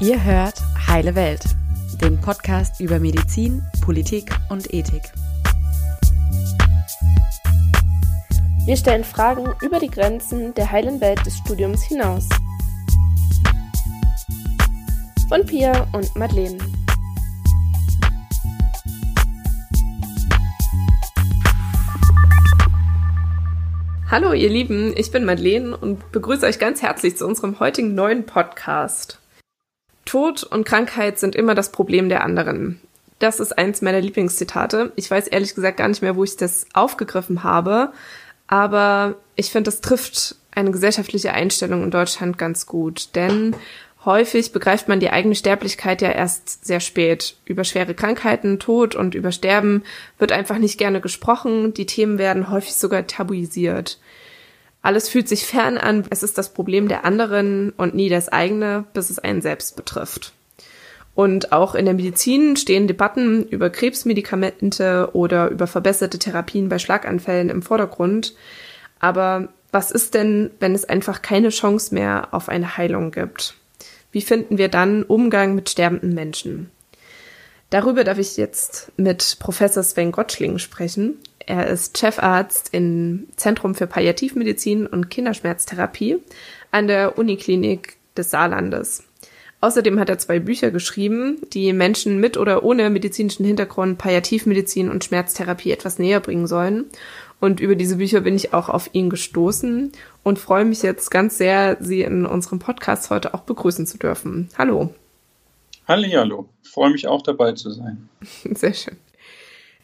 Ihr hört Heile Welt, den Podcast über Medizin, Politik und Ethik. Wir stellen Fragen über die Grenzen der heilen Welt des Studiums hinaus. Von Pia und Madeleine. Hallo ihr Lieben, ich bin Madeleine und begrüße euch ganz herzlich zu unserem heutigen neuen Podcast. Tod und Krankheit sind immer das Problem der anderen. Das ist eins meiner Lieblingszitate. Ich weiß ehrlich gesagt gar nicht mehr, wo ich das aufgegriffen habe, aber ich finde, das trifft eine gesellschaftliche Einstellung in Deutschland ganz gut, denn Häufig begreift man die eigene Sterblichkeit ja erst sehr spät. Über schwere Krankheiten, Tod und über Sterben wird einfach nicht gerne gesprochen. Die Themen werden häufig sogar tabuisiert. Alles fühlt sich fern an. Es ist das Problem der anderen und nie das eigene, bis es einen selbst betrifft. Und auch in der Medizin stehen Debatten über Krebsmedikamente oder über verbesserte Therapien bei Schlaganfällen im Vordergrund. Aber was ist denn, wenn es einfach keine Chance mehr auf eine Heilung gibt? Wie finden wir dann Umgang mit sterbenden Menschen? Darüber darf ich jetzt mit Professor Sven Gottschling sprechen. Er ist Chefarzt im Zentrum für Palliativmedizin und Kinderschmerztherapie an der Uniklinik des Saarlandes. Außerdem hat er zwei Bücher geschrieben, die Menschen mit oder ohne medizinischen Hintergrund Palliativmedizin und Schmerztherapie etwas näher bringen sollen. Und über diese Bücher bin ich auch auf ihn gestoßen und freue mich jetzt ganz sehr, Sie in unserem Podcast heute auch begrüßen zu dürfen. Hallo. Hallo, hallo. Freue mich auch dabei zu sein. Sehr schön.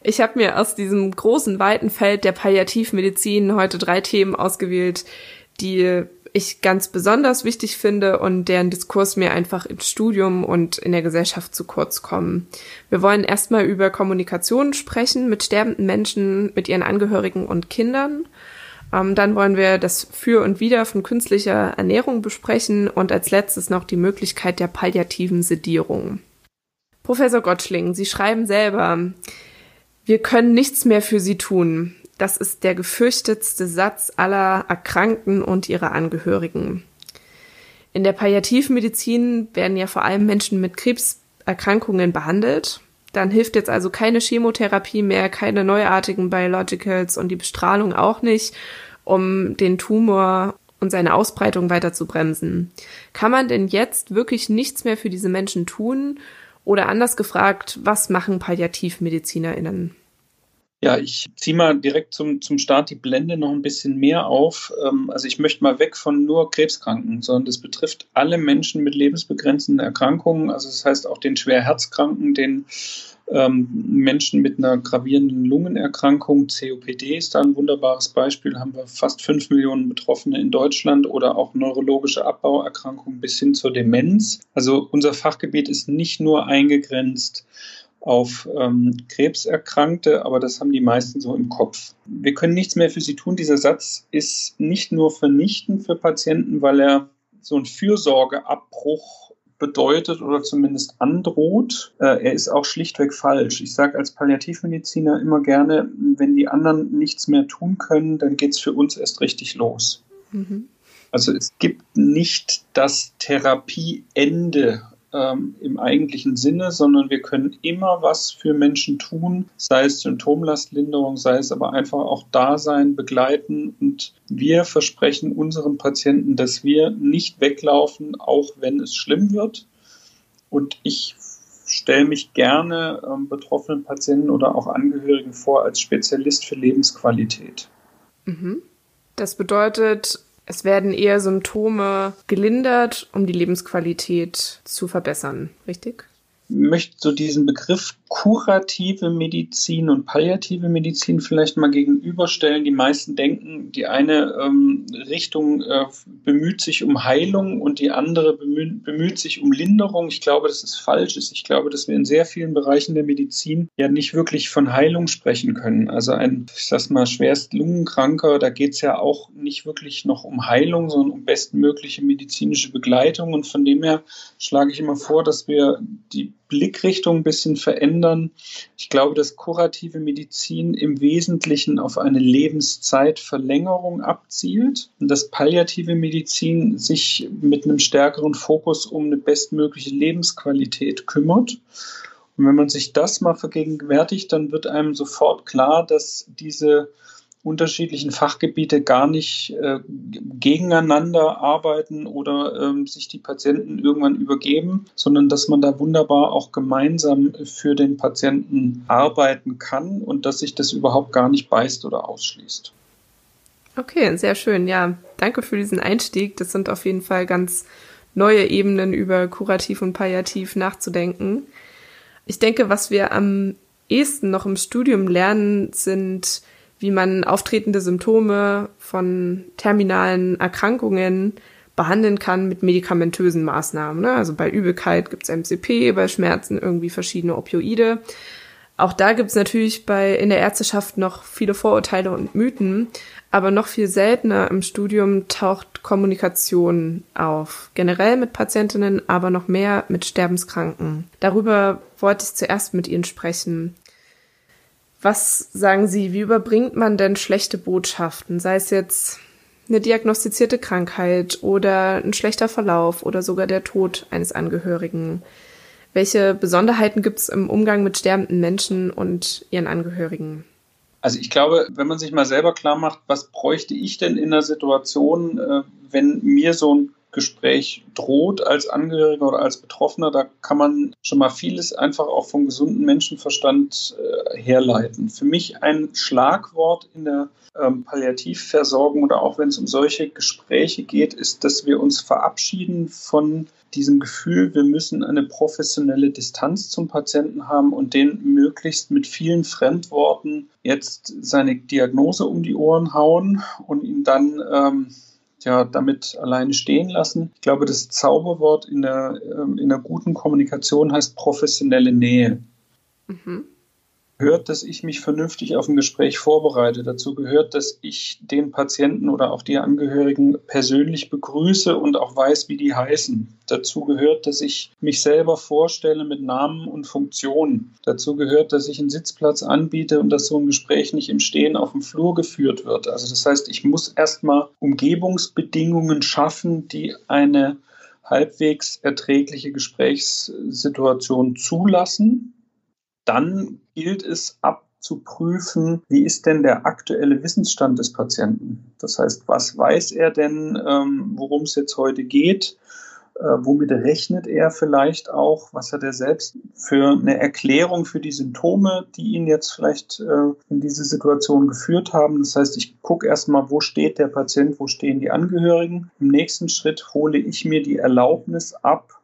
Ich habe mir aus diesem großen, weiten Feld der Palliativmedizin heute drei Themen ausgewählt, die ich ganz besonders wichtig finde und deren Diskurs mir einfach im Studium und in der Gesellschaft zu kurz kommen. Wir wollen erstmal über Kommunikation sprechen mit sterbenden Menschen, mit ihren Angehörigen und Kindern. Ähm, dann wollen wir das Für und Wider von künstlicher Ernährung besprechen und als letztes noch die Möglichkeit der palliativen Sedierung. Professor Gottschling, Sie schreiben selber, wir können nichts mehr für Sie tun. Das ist der gefürchtetste Satz aller Erkrankten und ihrer Angehörigen. In der Palliativmedizin werden ja vor allem Menschen mit Krebserkrankungen behandelt. Dann hilft jetzt also keine Chemotherapie mehr, keine neuartigen Biologicals und die Bestrahlung auch nicht, um den Tumor und seine Ausbreitung weiter zu bremsen. Kann man denn jetzt wirklich nichts mehr für diese Menschen tun? Oder anders gefragt, was machen PalliativmedizinerInnen? Ja, ich ziehe mal direkt zum, zum Start die Blende noch ein bisschen mehr auf. Ähm, also ich möchte mal weg von nur Krebskranken, sondern das betrifft alle Menschen mit lebensbegrenzenden Erkrankungen. Also das heißt auch den schwer Herzkranken, den ähm, Menschen mit einer gravierenden Lungenerkrankung. COPD ist da ein wunderbares Beispiel. Haben wir fast fünf Millionen Betroffene in Deutschland oder auch neurologische Abbauerkrankungen bis hin zur Demenz. Also unser Fachgebiet ist nicht nur eingegrenzt auf ähm, Krebserkrankte, aber das haben die meisten so im Kopf. Wir können nichts mehr für sie tun. Dieser Satz ist nicht nur vernichtend für Patienten, weil er so einen Fürsorgeabbruch bedeutet oder zumindest androht. Äh, er ist auch schlichtweg falsch. Ich sage als Palliativmediziner immer gerne, wenn die anderen nichts mehr tun können, dann geht es für uns erst richtig los. Mhm. Also es gibt nicht das Therapieende ähm, im eigentlichen Sinne, sondern wir können immer was für Menschen tun, sei es Symptomlastlinderung, sei es aber einfach auch Dasein, begleiten. Und wir versprechen unseren Patienten, dass wir nicht weglaufen, auch wenn es schlimm wird. Und ich stelle mich gerne ähm, betroffenen Patienten oder auch Angehörigen vor als Spezialist für Lebensqualität. Mhm. Das bedeutet, es werden eher Symptome gelindert, um die Lebensqualität zu verbessern, richtig? möchte so diesen Begriff kurative Medizin und palliative Medizin vielleicht mal gegenüberstellen. Die meisten denken, die eine ähm, Richtung äh, bemüht sich um Heilung und die andere bemüht, bemüht sich um Linderung. Ich glaube, dass es falsch ist. Ich glaube, dass wir in sehr vielen Bereichen der Medizin ja nicht wirklich von Heilung sprechen können. Also ein, ich sag mal, schwerst Lungenkranker, da geht es ja auch nicht wirklich noch um Heilung, sondern um bestmögliche medizinische Begleitung. Und von dem her schlage ich immer vor, dass wir die Blickrichtung ein bisschen verändern. Ich glaube, dass kurative Medizin im Wesentlichen auf eine Lebenszeitverlängerung abzielt und dass palliative Medizin sich mit einem stärkeren Fokus um eine bestmögliche Lebensqualität kümmert. Und wenn man sich das mal vergegenwärtigt, dann wird einem sofort klar, dass diese unterschiedlichen Fachgebiete gar nicht äh, gegeneinander arbeiten oder ähm, sich die Patienten irgendwann übergeben, sondern dass man da wunderbar auch gemeinsam für den Patienten arbeiten kann und dass sich das überhaupt gar nicht beißt oder ausschließt. Okay, sehr schön. Ja, danke für diesen Einstieg. Das sind auf jeden Fall ganz neue Ebenen über Kurativ und Palliativ nachzudenken. Ich denke, was wir am ehesten noch im Studium lernen, sind wie man auftretende Symptome von terminalen Erkrankungen behandeln kann mit medikamentösen Maßnahmen. Ne? Also bei Übelkeit gibt's MCP, bei Schmerzen irgendwie verschiedene Opioide. Auch da gibt's natürlich bei in der Ärzteschaft noch viele Vorurteile und Mythen, aber noch viel seltener im Studium taucht Kommunikation auf. Generell mit Patientinnen, aber noch mehr mit Sterbenskranken. Darüber wollte ich zuerst mit Ihnen sprechen. Was sagen Sie, wie überbringt man denn schlechte Botschaften, sei es jetzt eine diagnostizierte Krankheit oder ein schlechter Verlauf oder sogar der Tod eines Angehörigen? Welche Besonderheiten gibt es im Umgang mit sterbenden Menschen und ihren Angehörigen? Also ich glaube, wenn man sich mal selber klar macht, was bräuchte ich denn in einer Situation, äh, wenn mir so ein Gespräch droht als Angehöriger oder als Betroffener, da kann man schon mal vieles einfach auch vom gesunden Menschenverstand äh, herleiten. Für mich ein Schlagwort in der ähm, Palliativversorgung oder auch wenn es um solche Gespräche geht, ist, dass wir uns verabschieden von diesem Gefühl, wir müssen eine professionelle Distanz zum Patienten haben und den möglichst mit vielen Fremdworten jetzt seine Diagnose um die Ohren hauen und ihn dann ähm, ja damit alleine stehen lassen. Ich glaube, das Zauberwort in der, ähm, in der guten Kommunikation heißt professionelle Nähe. Mhm gehört, dass ich mich vernünftig auf ein Gespräch vorbereite. Dazu gehört, dass ich den Patienten oder auch die Angehörigen persönlich begrüße und auch weiß, wie die heißen. Dazu gehört, dass ich mich selber vorstelle mit Namen und Funktionen. Dazu gehört, dass ich einen Sitzplatz anbiete und dass so ein Gespräch nicht im Stehen auf dem Flur geführt wird. Also das heißt, ich muss erstmal Umgebungsbedingungen schaffen, die eine halbwegs erträgliche Gesprächssituation zulassen dann gilt es abzuprüfen, wie ist denn der aktuelle Wissensstand des Patienten. Das heißt, was weiß er denn, ähm, worum es jetzt heute geht? Äh, womit rechnet er vielleicht auch? Was hat er selbst für eine Erklärung für die Symptome, die ihn jetzt vielleicht äh, in diese Situation geführt haben? Das heißt, ich gucke erstmal, wo steht der Patient, wo stehen die Angehörigen. Im nächsten Schritt hole ich mir die Erlaubnis ab,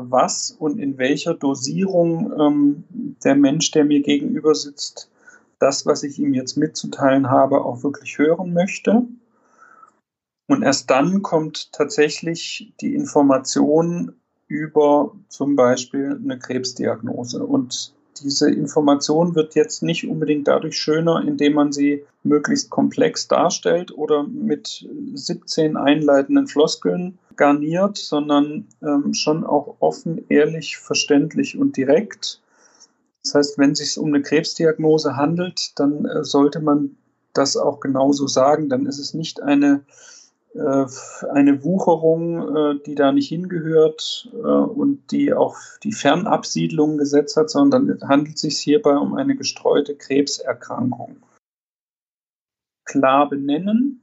was und in welcher Dosierung ähm, der Mensch, der mir gegenüber sitzt, das, was ich ihm jetzt mitzuteilen habe, auch wirklich hören möchte. Und erst dann kommt tatsächlich die Information über zum Beispiel eine Krebsdiagnose. Und diese Information wird jetzt nicht unbedingt dadurch schöner, indem man sie möglichst komplex darstellt oder mit 17 einleitenden Floskeln garniert, sondern ähm, schon auch offen, ehrlich, verständlich und direkt. Das heißt, wenn es sich um eine Krebsdiagnose handelt, dann äh, sollte man das auch genauso sagen. Dann ist es nicht eine, eine Wucherung, äh, die da nicht hingehört äh, und die auch die Fernabsiedlung gesetzt hat, sondern handelt es sich hierbei um eine gestreute Krebserkrankung. Klar benennen.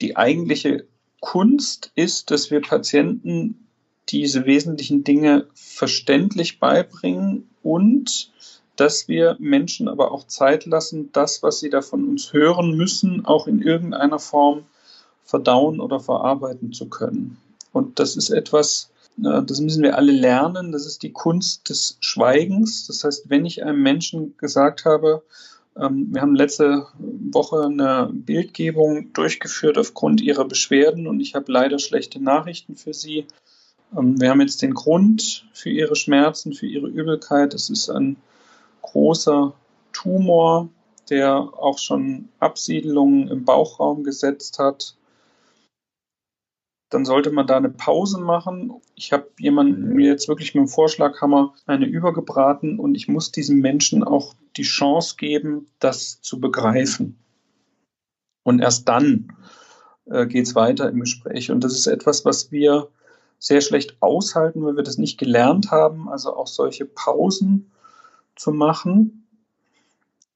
Die eigentliche Kunst ist, dass wir Patienten diese wesentlichen Dinge verständlich beibringen und dass wir Menschen aber auch Zeit lassen, das, was sie da von uns hören müssen, auch in irgendeiner Form verdauen oder verarbeiten zu können. Und das ist etwas, das müssen wir alle lernen. Das ist die Kunst des Schweigens. Das heißt, wenn ich einem Menschen gesagt habe, ähm, wir haben letzte Woche eine Bildgebung durchgeführt aufgrund ihrer Beschwerden und ich habe leider schlechte Nachrichten für sie. Ähm, wir haben jetzt den Grund für ihre Schmerzen, für ihre Übelkeit. Es ist ein großer Tumor, der auch schon Absiedlungen im Bauchraum gesetzt hat. Dann sollte man da eine Pause machen. Ich habe jemanden mir jetzt wirklich mit dem Vorschlaghammer eine übergebraten und ich muss diesem Menschen auch die Chance geben, das zu begreifen. Und erst dann äh, geht es weiter im Gespräch. Und das ist etwas, was wir sehr schlecht aushalten, weil wir das nicht gelernt haben, also auch solche Pausen zu machen.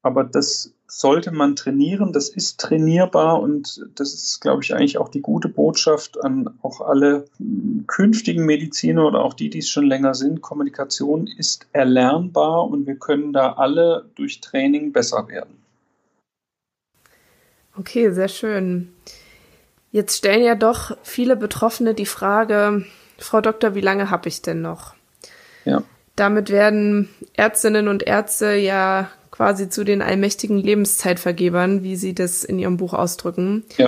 Aber das sollte man trainieren, das ist trainierbar und das ist, glaube ich, eigentlich auch die gute Botschaft an auch alle künftigen Mediziner oder auch die, die es schon länger sind. Kommunikation ist erlernbar und wir können da alle durch Training besser werden. Okay, sehr schön. Jetzt stellen ja doch viele Betroffene die Frage, Frau Doktor, wie lange habe ich denn noch? Ja. Damit werden Ärztinnen und Ärzte ja quasi zu den allmächtigen Lebenszeitvergebern, wie Sie das in Ihrem Buch ausdrücken. Ja.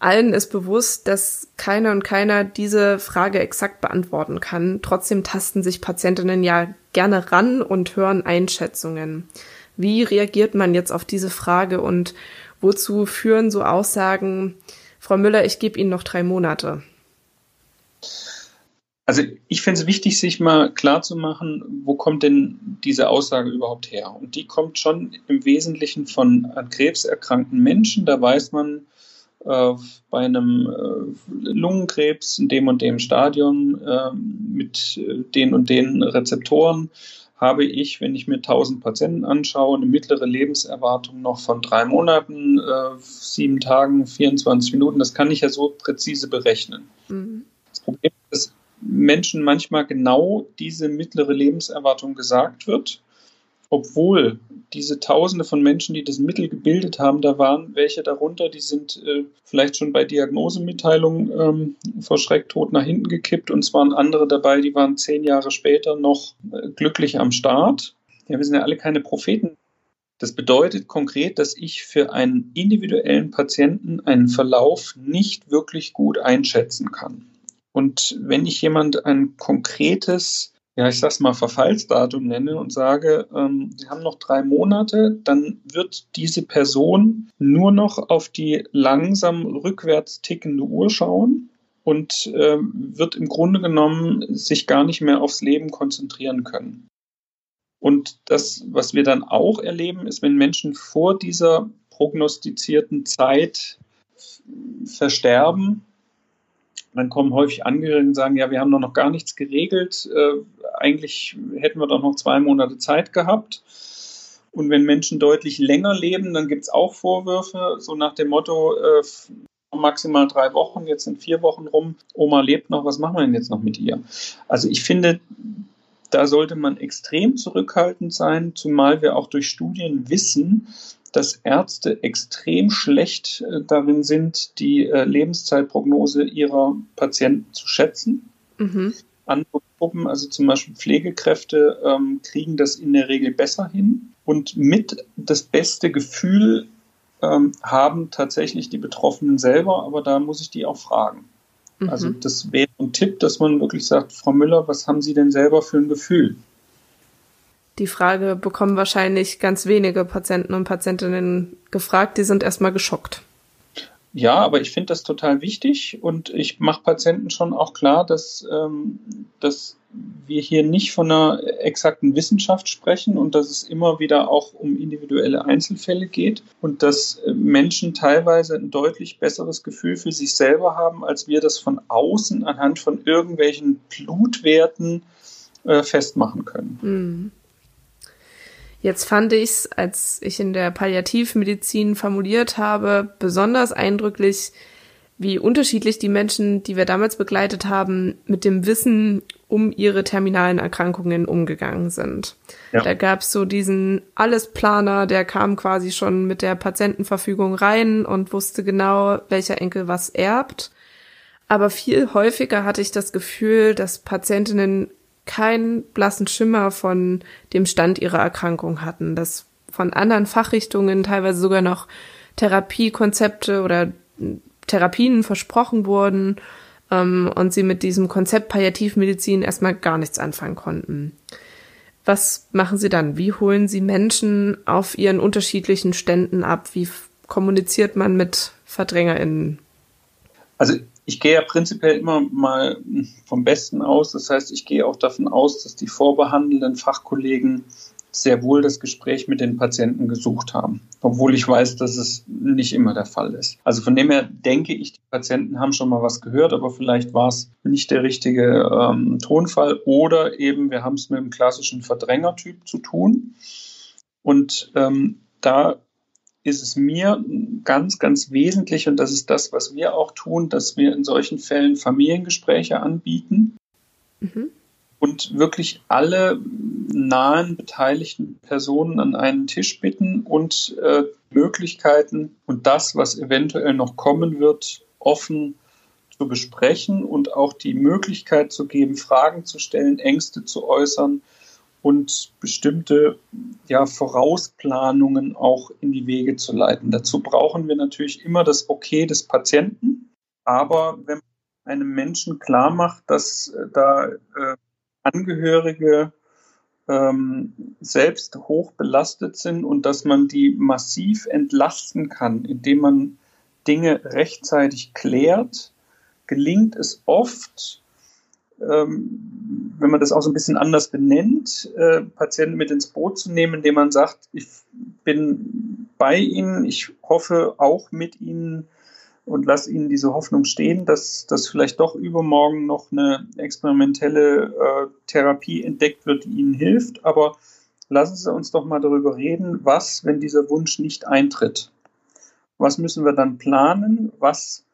Allen ist bewusst, dass keiner und keiner diese Frage exakt beantworten kann. Trotzdem tasten sich Patientinnen ja gerne ran und hören Einschätzungen. Wie reagiert man jetzt auf diese Frage und wozu führen so Aussagen, Frau Müller, ich gebe Ihnen noch drei Monate? Also ich finde es wichtig, sich mal klar zu machen, wo kommt denn diese Aussage überhaupt her? Und die kommt schon im Wesentlichen von an Krebs erkrankten Menschen. Da weiß man, äh, bei einem äh, Lungenkrebs in dem und dem Stadion äh, mit den und den Rezeptoren habe ich, wenn ich mir 1000 Patienten anschaue, eine mittlere Lebenserwartung noch von drei Monaten, äh, sieben Tagen, 24 Minuten. Das kann ich ja so präzise berechnen. Mhm. Das Problem ist, Menschen manchmal genau diese mittlere Lebenserwartung gesagt wird, obwohl diese Tausende von Menschen, die das Mittel gebildet haben, da waren welche darunter, die sind äh, vielleicht schon bei Diagnosemitteilung ähm, vor Schrecktod nach hinten gekippt und es waren andere dabei, die waren zehn Jahre später noch äh, glücklich am Start. Ja, wir sind ja alle keine Propheten. Das bedeutet konkret, dass ich für einen individuellen Patienten einen Verlauf nicht wirklich gut einschätzen kann. Und wenn ich jemand ein konkretes, ja, ich sag's mal, Verfallsdatum nenne und sage, ähm, Sie haben noch drei Monate, dann wird diese Person nur noch auf die langsam rückwärts tickende Uhr schauen und äh, wird im Grunde genommen sich gar nicht mehr aufs Leben konzentrieren können. Und das, was wir dann auch erleben, ist, wenn Menschen vor dieser prognostizierten Zeit versterben, dann kommen häufig Angehörige und sagen, ja, wir haben doch noch gar nichts geregelt. Äh, eigentlich hätten wir doch noch zwei Monate Zeit gehabt. Und wenn Menschen deutlich länger leben, dann gibt es auch Vorwürfe, so nach dem Motto, äh, maximal drei Wochen, jetzt sind vier Wochen rum, Oma lebt noch, was machen wir denn jetzt noch mit ihr? Also ich finde, da sollte man extrem zurückhaltend sein, zumal wir auch durch Studien wissen, dass Ärzte extrem schlecht äh, darin sind, die äh, Lebenszeitprognose ihrer Patienten zu schätzen. Mhm. Andere Gruppen, also zum Beispiel Pflegekräfte, ähm, kriegen das in der Regel besser hin. Und mit das beste Gefühl ähm, haben tatsächlich die Betroffenen selber, aber da muss ich die auch fragen. Mhm. Also das wäre ein Tipp, dass man wirklich sagt, Frau Müller, was haben Sie denn selber für ein Gefühl? Die Frage bekommen wahrscheinlich ganz wenige Patienten und Patientinnen gefragt. Die sind erstmal geschockt. Ja, aber ich finde das total wichtig und ich mache Patienten schon auch klar, dass, ähm, dass wir hier nicht von einer exakten Wissenschaft sprechen und dass es immer wieder auch um individuelle Einzelfälle geht und dass äh, Menschen teilweise ein deutlich besseres Gefühl für sich selber haben, als wir das von außen anhand von irgendwelchen Blutwerten äh, festmachen können. Mhm. Jetzt fand ich es, als ich in der Palliativmedizin formuliert habe, besonders eindrücklich, wie unterschiedlich die Menschen, die wir damals begleitet haben, mit dem Wissen um ihre terminalen Erkrankungen umgegangen sind. Ja. Da gab es so diesen Allesplaner, der kam quasi schon mit der Patientenverfügung rein und wusste genau, welcher Enkel was erbt. Aber viel häufiger hatte ich das Gefühl, dass Patientinnen keinen blassen Schimmer von dem Stand ihrer Erkrankung hatten, dass von anderen Fachrichtungen teilweise sogar noch Therapiekonzepte oder Therapien versprochen wurden ähm, und sie mit diesem Konzept Palliativmedizin erstmal gar nichts anfangen konnten. Was machen Sie dann? Wie holen Sie Menschen auf ihren unterschiedlichen Ständen ab? Wie kommuniziert man mit VerdrängerInnen? Also ich gehe ja prinzipiell immer mal vom Besten aus. Das heißt, ich gehe auch davon aus, dass die vorbehandelnden Fachkollegen sehr wohl das Gespräch mit den Patienten gesucht haben, obwohl ich weiß, dass es nicht immer der Fall ist. Also von dem her denke ich, die Patienten haben schon mal was gehört, aber vielleicht war es nicht der richtige ähm, Tonfall oder eben wir haben es mit einem klassischen Verdrängertyp zu tun. Und ähm, da ist es mir ganz, ganz wesentlich, und das ist das, was wir auch tun, dass wir in solchen Fällen Familiengespräche anbieten mhm. und wirklich alle nahen beteiligten Personen an einen Tisch bitten und äh, Möglichkeiten und das, was eventuell noch kommen wird, offen zu besprechen und auch die Möglichkeit zu geben, Fragen zu stellen, Ängste zu äußern und bestimmte ja, Vorausplanungen auch in die Wege zu leiten. Dazu brauchen wir natürlich immer das Okay des Patienten. Aber wenn man einem Menschen klar macht, dass äh, da äh, Angehörige ähm, selbst hoch belastet sind und dass man die massiv entlasten kann, indem man Dinge rechtzeitig klärt, gelingt es oft, ähm, wenn man das auch so ein bisschen anders benennt, äh, Patienten mit ins Boot zu nehmen, indem man sagt, ich bin bei Ihnen, ich hoffe auch mit Ihnen und lasse Ihnen diese Hoffnung stehen, dass, dass vielleicht doch übermorgen noch eine experimentelle äh, Therapie entdeckt wird, die Ihnen hilft. Aber lassen Sie uns doch mal darüber reden, was, wenn dieser Wunsch nicht eintritt. Was müssen wir dann planen? Was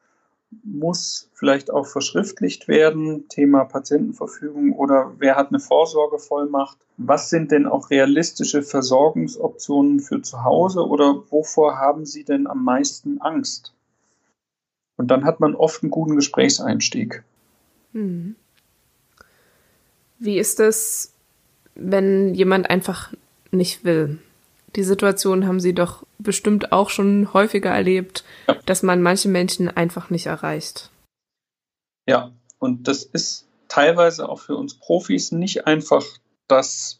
muss vielleicht auch verschriftlicht werden, Thema Patientenverfügung oder wer hat eine Vorsorgevollmacht? Was sind denn auch realistische Versorgungsoptionen für zu Hause oder wovor haben Sie denn am meisten Angst? Und dann hat man oft einen guten Gesprächseinstieg. Hm. Wie ist es, wenn jemand einfach nicht will? Die Situation haben Sie doch bestimmt auch schon häufiger erlebt, ja. dass man manche Menschen einfach nicht erreicht. Ja, und das ist teilweise auch für uns Profis nicht einfach, das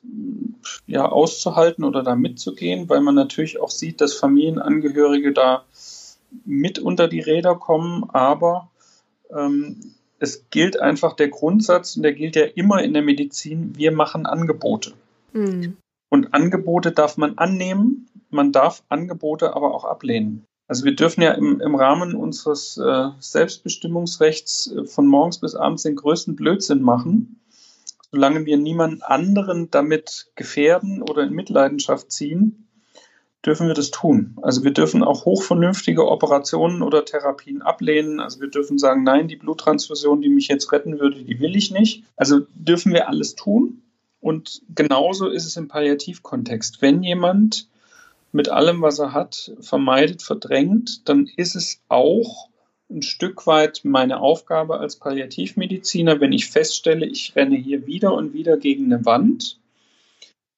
ja auszuhalten oder da mitzugehen, weil man natürlich auch sieht, dass Familienangehörige da mit unter die Räder kommen, aber ähm, es gilt einfach der Grundsatz, und der gilt ja immer in der Medizin, wir machen Angebote. Mhm. Und Angebote darf man annehmen, man darf Angebote aber auch ablehnen. Also wir dürfen ja im, im Rahmen unseres äh, Selbstbestimmungsrechts äh, von morgens bis abends den größten Blödsinn machen, solange wir niemanden anderen damit gefährden oder in Mitleidenschaft ziehen, dürfen wir das tun. Also wir dürfen auch hochvernünftige Operationen oder Therapien ablehnen. Also wir dürfen sagen, nein, die Bluttransfusion, die mich jetzt retten würde, die will ich nicht. Also dürfen wir alles tun. Und genauso ist es im Palliativkontext. Wenn jemand mit allem, was er hat, vermeidet, verdrängt, dann ist es auch ein Stück weit meine Aufgabe als Palliativmediziner, wenn ich feststelle, ich renne hier wieder und wieder gegen eine Wand,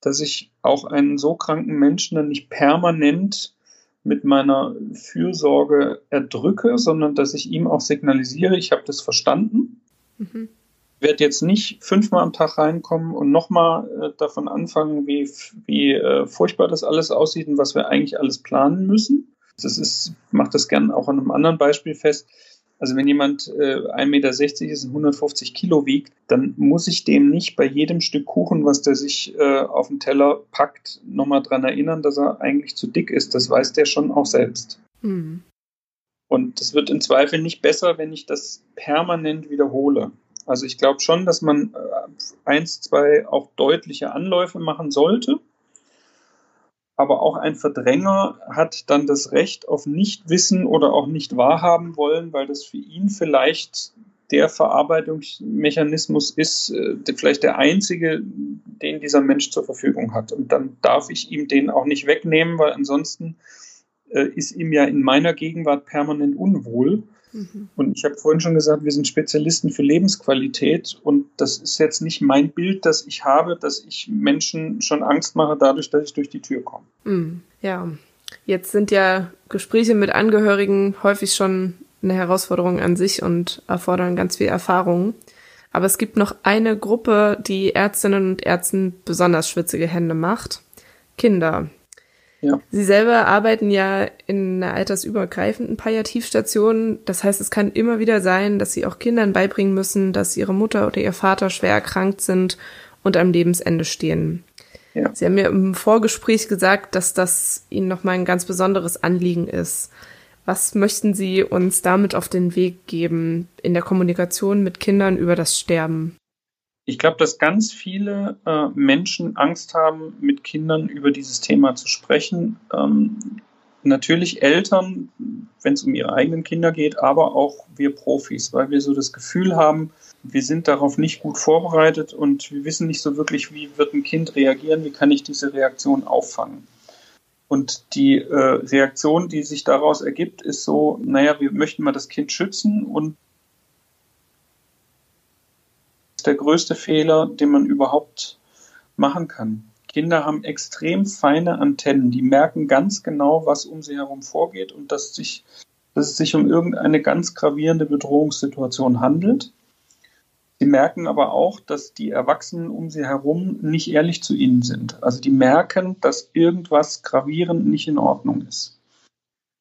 dass ich auch einen so kranken Menschen dann nicht permanent mit meiner Fürsorge erdrücke, sondern dass ich ihm auch signalisiere, ich habe das verstanden. Mhm werde jetzt nicht fünfmal am Tag reinkommen und nochmal äh, davon anfangen, wie, wie äh, furchtbar das alles aussieht und was wir eigentlich alles planen müssen. Das ist, macht das gern auch an einem anderen Beispiel fest. Also wenn jemand äh, 1,60 Meter ist und 150 Kilo wiegt, dann muss ich dem nicht bei jedem Stück Kuchen, was der sich äh, auf den Teller packt, nochmal dran erinnern, dass er eigentlich zu dick ist. Das weiß der schon auch selbst. Mhm. Und das wird im Zweifel nicht besser, wenn ich das permanent wiederhole. Also ich glaube schon, dass man äh, eins, zwei auch deutliche Anläufe machen sollte. Aber auch ein Verdränger hat dann das Recht auf Nichtwissen oder auch nicht wahrhaben wollen, weil das für ihn vielleicht der Verarbeitungsmechanismus ist, äh, vielleicht der einzige, den dieser Mensch zur Verfügung hat. Und dann darf ich ihm den auch nicht wegnehmen, weil ansonsten äh, ist ihm ja in meiner Gegenwart permanent unwohl. Mhm. Und ich habe vorhin schon gesagt, wir sind Spezialisten für Lebensqualität und das ist jetzt nicht mein Bild, das ich habe, dass ich Menschen schon Angst mache dadurch, dass ich durch die Tür komme. Mhm. Ja, jetzt sind ja Gespräche mit Angehörigen häufig schon eine Herausforderung an sich und erfordern ganz viel Erfahrung. Aber es gibt noch eine Gruppe, die Ärztinnen und Ärzten besonders schwitzige Hände macht. Kinder. Ja. Sie selber arbeiten ja in einer altersübergreifenden Palliativstation. Das heißt, es kann immer wieder sein, dass sie auch Kindern beibringen müssen, dass ihre Mutter oder ihr Vater schwer erkrankt sind und am Lebensende stehen. Ja. Sie haben mir im Vorgespräch gesagt, dass das Ihnen nochmal ein ganz besonderes Anliegen ist. Was möchten Sie uns damit auf den Weg geben in der Kommunikation mit Kindern über das Sterben? Ich glaube, dass ganz viele äh, Menschen Angst haben, mit Kindern über dieses Thema zu sprechen. Ähm, natürlich Eltern, wenn es um ihre eigenen Kinder geht, aber auch wir Profis, weil wir so das Gefühl haben, wir sind darauf nicht gut vorbereitet und wir wissen nicht so wirklich, wie wird ein Kind reagieren, wie kann ich diese Reaktion auffangen. Und die äh, Reaktion, die sich daraus ergibt, ist so, naja, wir möchten mal das Kind schützen und der größte Fehler, den man überhaupt machen kann. Kinder haben extrem feine Antennen, die merken ganz genau, was um sie herum vorgeht und dass, sich, dass es sich um irgendeine ganz gravierende Bedrohungssituation handelt. Sie merken aber auch, dass die Erwachsenen um sie herum nicht ehrlich zu ihnen sind. Also die merken, dass irgendwas gravierend nicht in Ordnung ist.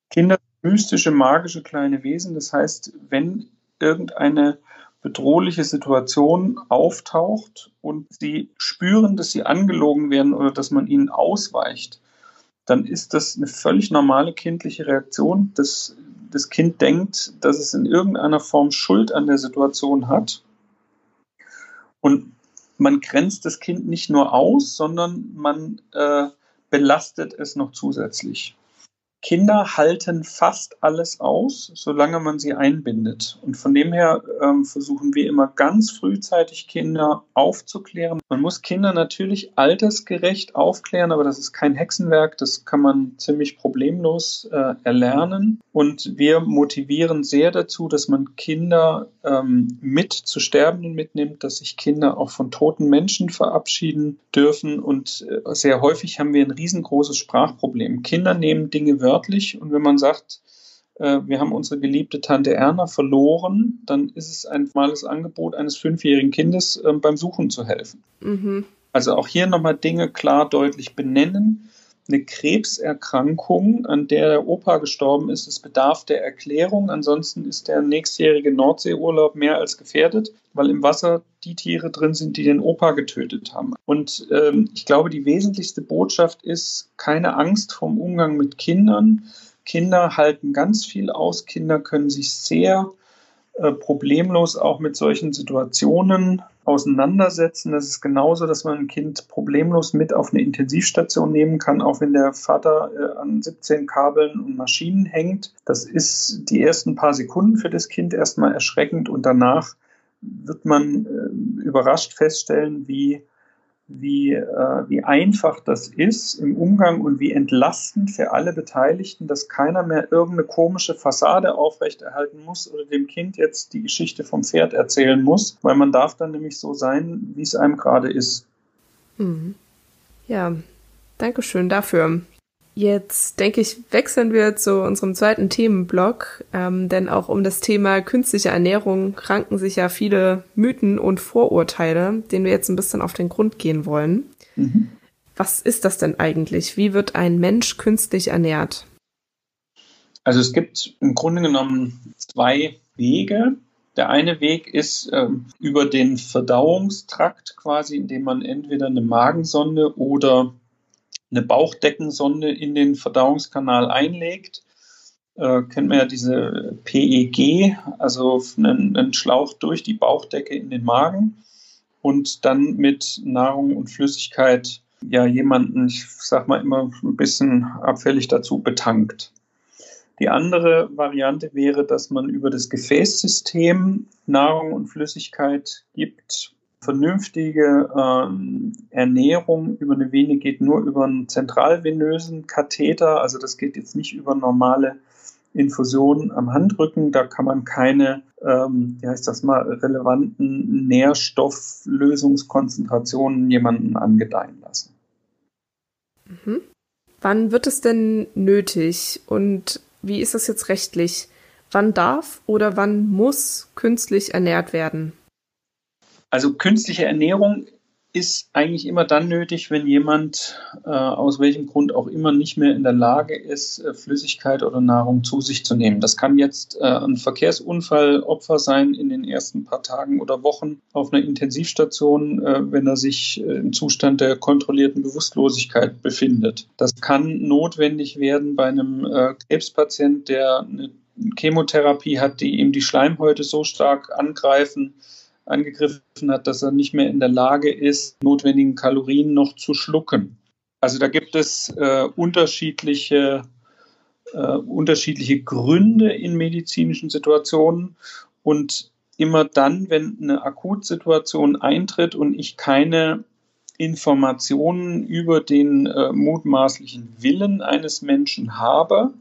Kinder sind mystische, magische kleine Wesen. Das heißt, wenn irgendeine bedrohliche Situation auftaucht und sie spüren, dass sie angelogen werden oder dass man ihnen ausweicht, dann ist das eine völlig normale kindliche Reaktion. Das, das Kind denkt, dass es in irgendeiner Form Schuld an der Situation hat und man grenzt das Kind nicht nur aus, sondern man äh, belastet es noch zusätzlich. Kinder halten fast alles aus, solange man sie einbindet. Und von dem her ähm, versuchen wir immer ganz frühzeitig Kinder aufzuklären. Man muss Kinder natürlich altersgerecht aufklären, aber das ist kein Hexenwerk. Das kann man ziemlich problemlos äh, erlernen. Und wir motivieren sehr dazu, dass man Kinder ähm, mit zu Sterbenden mitnimmt, dass sich Kinder auch von toten Menschen verabschieden dürfen. Und äh, sehr häufig haben wir ein riesengroßes Sprachproblem. Kinder nehmen Dinge wörtlich und wenn man sagt, äh, wir haben unsere geliebte Tante Erna verloren, dann ist es ein normales Angebot eines fünfjährigen Kindes, äh, beim Suchen zu helfen. Mhm. Also auch hier nochmal Dinge klar deutlich benennen eine Krebserkrankung, an der der Opa gestorben ist. Es bedarf der Erklärung. Ansonsten ist der nächstjährige Nordseeurlaub mehr als gefährdet, weil im Wasser die Tiere drin sind, die den Opa getötet haben. Und ähm, ich glaube, die wesentlichste Botschaft ist keine Angst vom Umgang mit Kindern. Kinder halten ganz viel aus. Kinder können sich sehr äh, problemlos auch mit solchen Situationen auseinandersetzen. Das ist genauso, dass man ein Kind problemlos mit auf eine Intensivstation nehmen kann, auch wenn der Vater äh, an 17 Kabeln und Maschinen hängt. Das ist die ersten paar Sekunden für das Kind erstmal erschreckend und danach wird man äh, überrascht feststellen, wie wie, äh, wie einfach das ist im Umgang und wie entlastend für alle Beteiligten, dass keiner mehr irgendeine komische Fassade aufrechterhalten muss oder dem Kind jetzt die Geschichte vom Pferd erzählen muss, weil man darf dann nämlich so sein, wie es einem gerade ist. Mhm. Ja, danke schön dafür. Jetzt denke ich, wechseln wir zu unserem zweiten Themenblock, ähm, denn auch um das Thema künstliche Ernährung ranken sich ja viele Mythen und Vorurteile, denen wir jetzt ein bisschen auf den Grund gehen wollen. Mhm. Was ist das denn eigentlich? Wie wird ein Mensch künstlich ernährt? Also es gibt im Grunde genommen zwei Wege. Der eine Weg ist ähm, über den Verdauungstrakt quasi, indem man entweder eine Magensonde oder eine Bauchdeckensonde in den Verdauungskanal einlegt. Äh, kennt man ja diese PEG, also einen, einen Schlauch durch die Bauchdecke in den Magen und dann mit Nahrung und Flüssigkeit ja jemanden, ich sag mal immer ein bisschen abfällig dazu, betankt. Die andere Variante wäre, dass man über das Gefäßsystem Nahrung und Flüssigkeit gibt vernünftige ähm, Ernährung über eine Vene geht nur über einen zentralvenösen Katheter. Also das geht jetzt nicht über normale Infusionen am Handrücken. Da kann man keine, ähm, wie heißt das mal, relevanten Nährstofflösungskonzentrationen jemanden angedeihen lassen. Mhm. Wann wird es denn nötig und wie ist das jetzt rechtlich? Wann darf oder wann muss künstlich ernährt werden? Also künstliche Ernährung ist eigentlich immer dann nötig, wenn jemand äh, aus welchem Grund auch immer nicht mehr in der Lage ist, äh, Flüssigkeit oder Nahrung zu sich zu nehmen. Das kann jetzt äh, ein Verkehrsunfallopfer sein in den ersten paar Tagen oder Wochen auf einer Intensivstation, äh, wenn er sich äh, im Zustand der kontrollierten Bewusstlosigkeit befindet. Das kann notwendig werden bei einem äh, Krebspatient, der eine Chemotherapie hat, die ihm die Schleimhäute so stark angreifen, angegriffen hat, dass er nicht mehr in der Lage ist, notwendigen Kalorien noch zu schlucken. Also da gibt es äh, unterschiedliche, äh, unterschiedliche Gründe in medizinischen Situationen und immer dann, wenn eine Akutsituation eintritt und ich keine Informationen über den äh, mutmaßlichen Willen eines Menschen habe,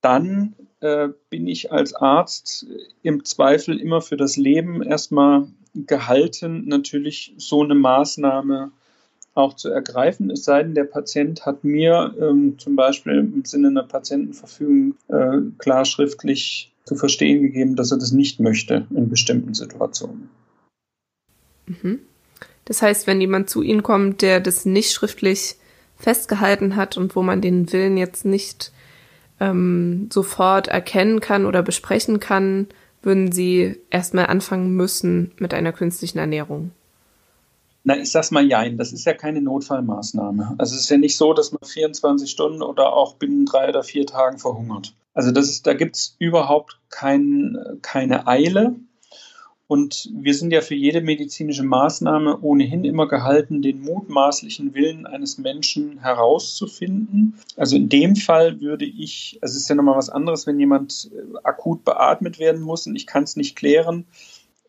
dann äh, bin ich als Arzt im Zweifel immer für das Leben erstmal gehalten, natürlich so eine Maßnahme auch zu ergreifen, es sei denn, der Patient hat mir ähm, zum Beispiel im Sinne einer Patientenverfügung äh, klar schriftlich zu verstehen gegeben, dass er das nicht möchte in bestimmten Situationen. Mhm. Das heißt, wenn jemand zu Ihnen kommt, der das nicht schriftlich festgehalten hat und wo man den Willen jetzt nicht ähm, sofort erkennen kann oder besprechen kann, würden Sie erstmal anfangen müssen mit einer künstlichen Ernährung? Na, ich sag's mal jein, das ist ja keine Notfallmaßnahme. Also es ist ja nicht so, dass man 24 Stunden oder auch binnen drei oder vier Tagen verhungert. Also das ist, da gibt's überhaupt kein, keine Eile. Und wir sind ja für jede medizinische Maßnahme ohnehin immer gehalten, den mutmaßlichen Willen eines Menschen herauszufinden. Also in dem Fall würde ich, also es ist ja nochmal was anderes, wenn jemand äh, akut beatmet werden muss und ich kann es nicht klären,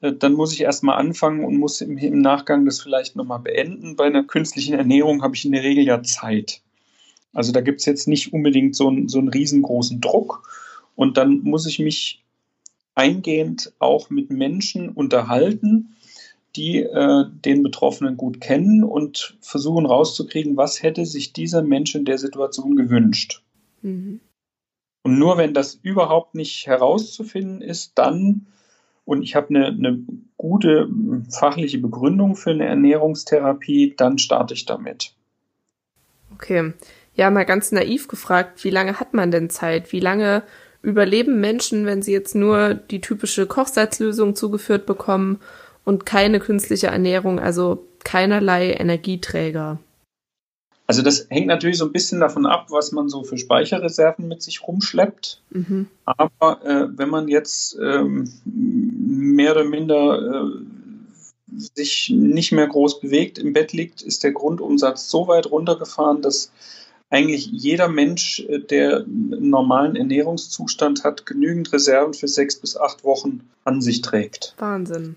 äh, dann muss ich erstmal anfangen und muss im, Nachgang das vielleicht nochmal beenden. Bei einer künstlichen Ernährung habe ich in der Regel ja Zeit. Also da gibt es jetzt nicht unbedingt so, einen, so einen riesengroßen Druck. Und dann muss ich mich eingehend auch mit Menschen unterhalten, die äh, den Betroffenen gut kennen und versuchen rauszukriegen, was hätte sich dieser Mensch in der Situation gewünscht. Mhm. Und nur wenn das überhaupt nicht herauszufinden ist, dann, und ich habe eine, eine gute fachliche Begründung für eine Ernährungstherapie, dann starte ich damit. Okay. Ja, mal ganz naiv gefragt, wie lange hat man denn Zeit? Wie lange überleben Menschen, wenn sie jetzt nur die typische Kochsalzlösung zugeführt bekommen und keine künstliche Ernährung, also keinerlei Energieträger? Also das hängt natürlich so ein bisschen davon ab, was man so für Speicherreserven mit sich rumschleppt. Mhm. Aber äh, wenn man jetzt ähm, mehr oder minder äh, sich nicht mehr groß bewegt, im Bett liegt, ist der Grundumsatz so weit runtergefahren, dass eigentlich jeder Mensch, äh, der einen normalen Ernährungszustand hat, genügend Reserven für sechs bis acht Wochen an sich trägt. Wahnsinn.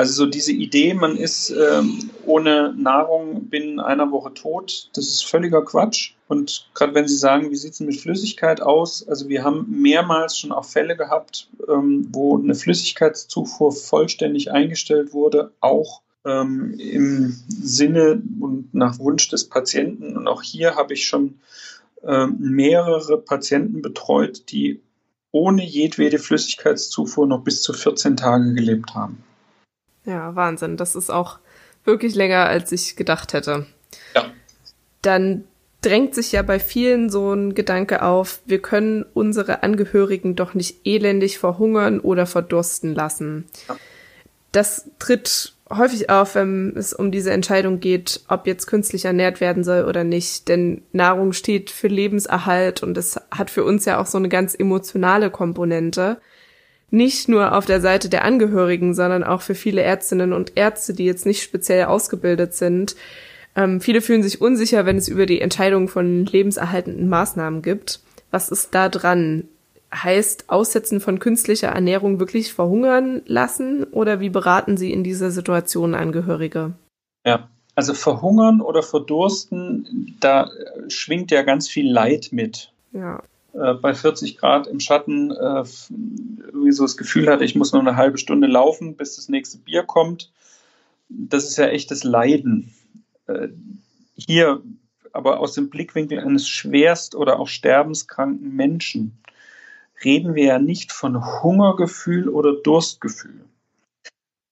Also so diese Idee, man ist ähm, ohne Nahrung binnen einer Woche tot, das ist völliger Quatsch. Und gerade wenn Sie sagen, wie sieht es mit Flüssigkeit aus? Also wir haben mehrmals schon auch Fälle gehabt, ähm, wo eine Flüssigkeitszufuhr vollständig eingestellt wurde, auch ähm, im Sinne und nach Wunsch des Patienten. Und auch hier habe ich schon ähm, mehrere Patienten betreut, die ohne jedwede Flüssigkeitszufuhr noch bis zu 14 Tage gelebt haben. Ja, Wahnsinn. Das ist auch wirklich länger, als ich gedacht hätte. Ja. Dann drängt sich ja bei vielen so ein Gedanke auf, wir können unsere Angehörigen doch nicht elendig verhungern oder verdursten lassen. Ja. Das tritt häufig auf, wenn es um diese Entscheidung geht, ob jetzt künstlich ernährt werden soll oder nicht. Denn Nahrung steht für Lebenserhalt und es hat für uns ja auch so eine ganz emotionale Komponente. Nicht nur auf der Seite der Angehörigen, sondern auch für viele Ärztinnen und Ärzte, die jetzt nicht speziell ausgebildet sind. Ähm, viele fühlen sich unsicher, wenn es über die Entscheidung von lebenserhaltenden Maßnahmen gibt. Was ist da dran? Heißt Aussetzen von künstlicher Ernährung wirklich verhungern lassen oder wie beraten Sie in dieser Situation Angehörige? Ja, also verhungern oder verdursten, da schwingt ja ganz viel Leid mit. Ja. Äh, bei 40 Grad im Schatten äh, irgendwie so das Gefühl hatte, ich muss noch eine halbe Stunde laufen, bis das nächste Bier kommt. Das ist ja echtes Leiden. Äh, hier aber aus dem Blickwinkel eines schwerst oder auch sterbenskranken Menschen reden wir ja nicht von Hungergefühl oder Durstgefühl.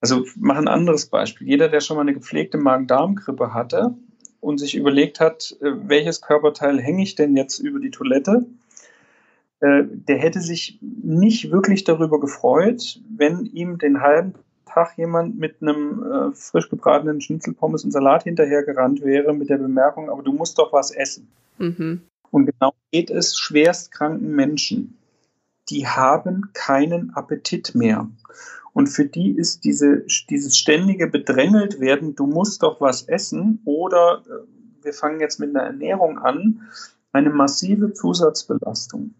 Also mach ein anderes Beispiel. Jeder, der schon mal eine gepflegte Magen-Darm-Grippe hatte und sich überlegt hat, äh, welches Körperteil hänge ich denn jetzt über die Toilette, äh, der hätte sich nicht wirklich darüber gefreut, wenn ihm den halben Tag jemand mit einem äh, frisch gebratenen Schnitzelpommes und Salat hinterhergerannt wäre mit der Bemerkung, aber du musst doch was essen. Mhm. Und genau geht es schwerstkranken Menschen. Die haben keinen Appetit mehr. Und für die ist diese, dieses ständige Bedrängelt werden, du musst doch was essen oder äh, wir fangen jetzt mit einer Ernährung an, eine massive Zusatzbelastung.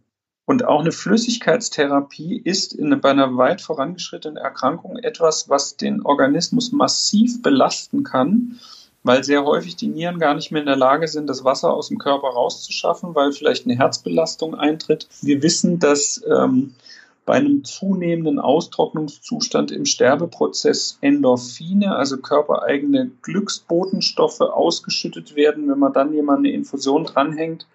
Und auch eine Flüssigkeitstherapie ist in, bei einer weit vorangeschrittenen Erkrankung etwas, was den Organismus massiv belasten kann, weil sehr häufig die Nieren gar nicht mehr in der Lage sind, das Wasser aus dem Körper rauszuschaffen, weil vielleicht eine Herzbelastung eintritt. Wir wissen, dass ähm, bei einem zunehmenden Austrocknungszustand im Sterbeprozess Endorphine, also körpereigene Glücksbotenstoffe, ausgeschüttet werden. Wenn man dann jemand eine Infusion dranhängt,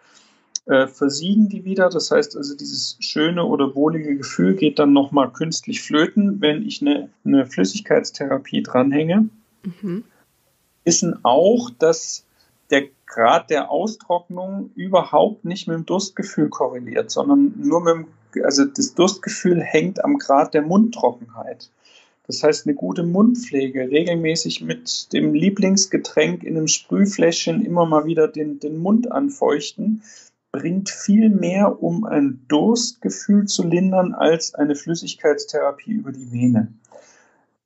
äh, versiegen die wieder. Das heißt also, dieses schöne oder wohlige Gefühl geht dann nochmal künstlich flöten, wenn ich eine, eine Flüssigkeitstherapie dranhänge. Mhm. Wissen auch, dass der Grad der Austrocknung überhaupt nicht mit dem Durstgefühl korreliert, sondern nur mit dem, also das Durstgefühl hängt am Grad der Mundtrockenheit. Das heißt, eine gute Mundpflege, regelmäßig mit dem Lieblingsgetränk in einem Sprühfläschchen immer mal wieder den, den Mund anfeuchten, bringt viel mehr, um ein Durstgefühl zu lindern, als eine Flüssigkeitstherapie über die Vene.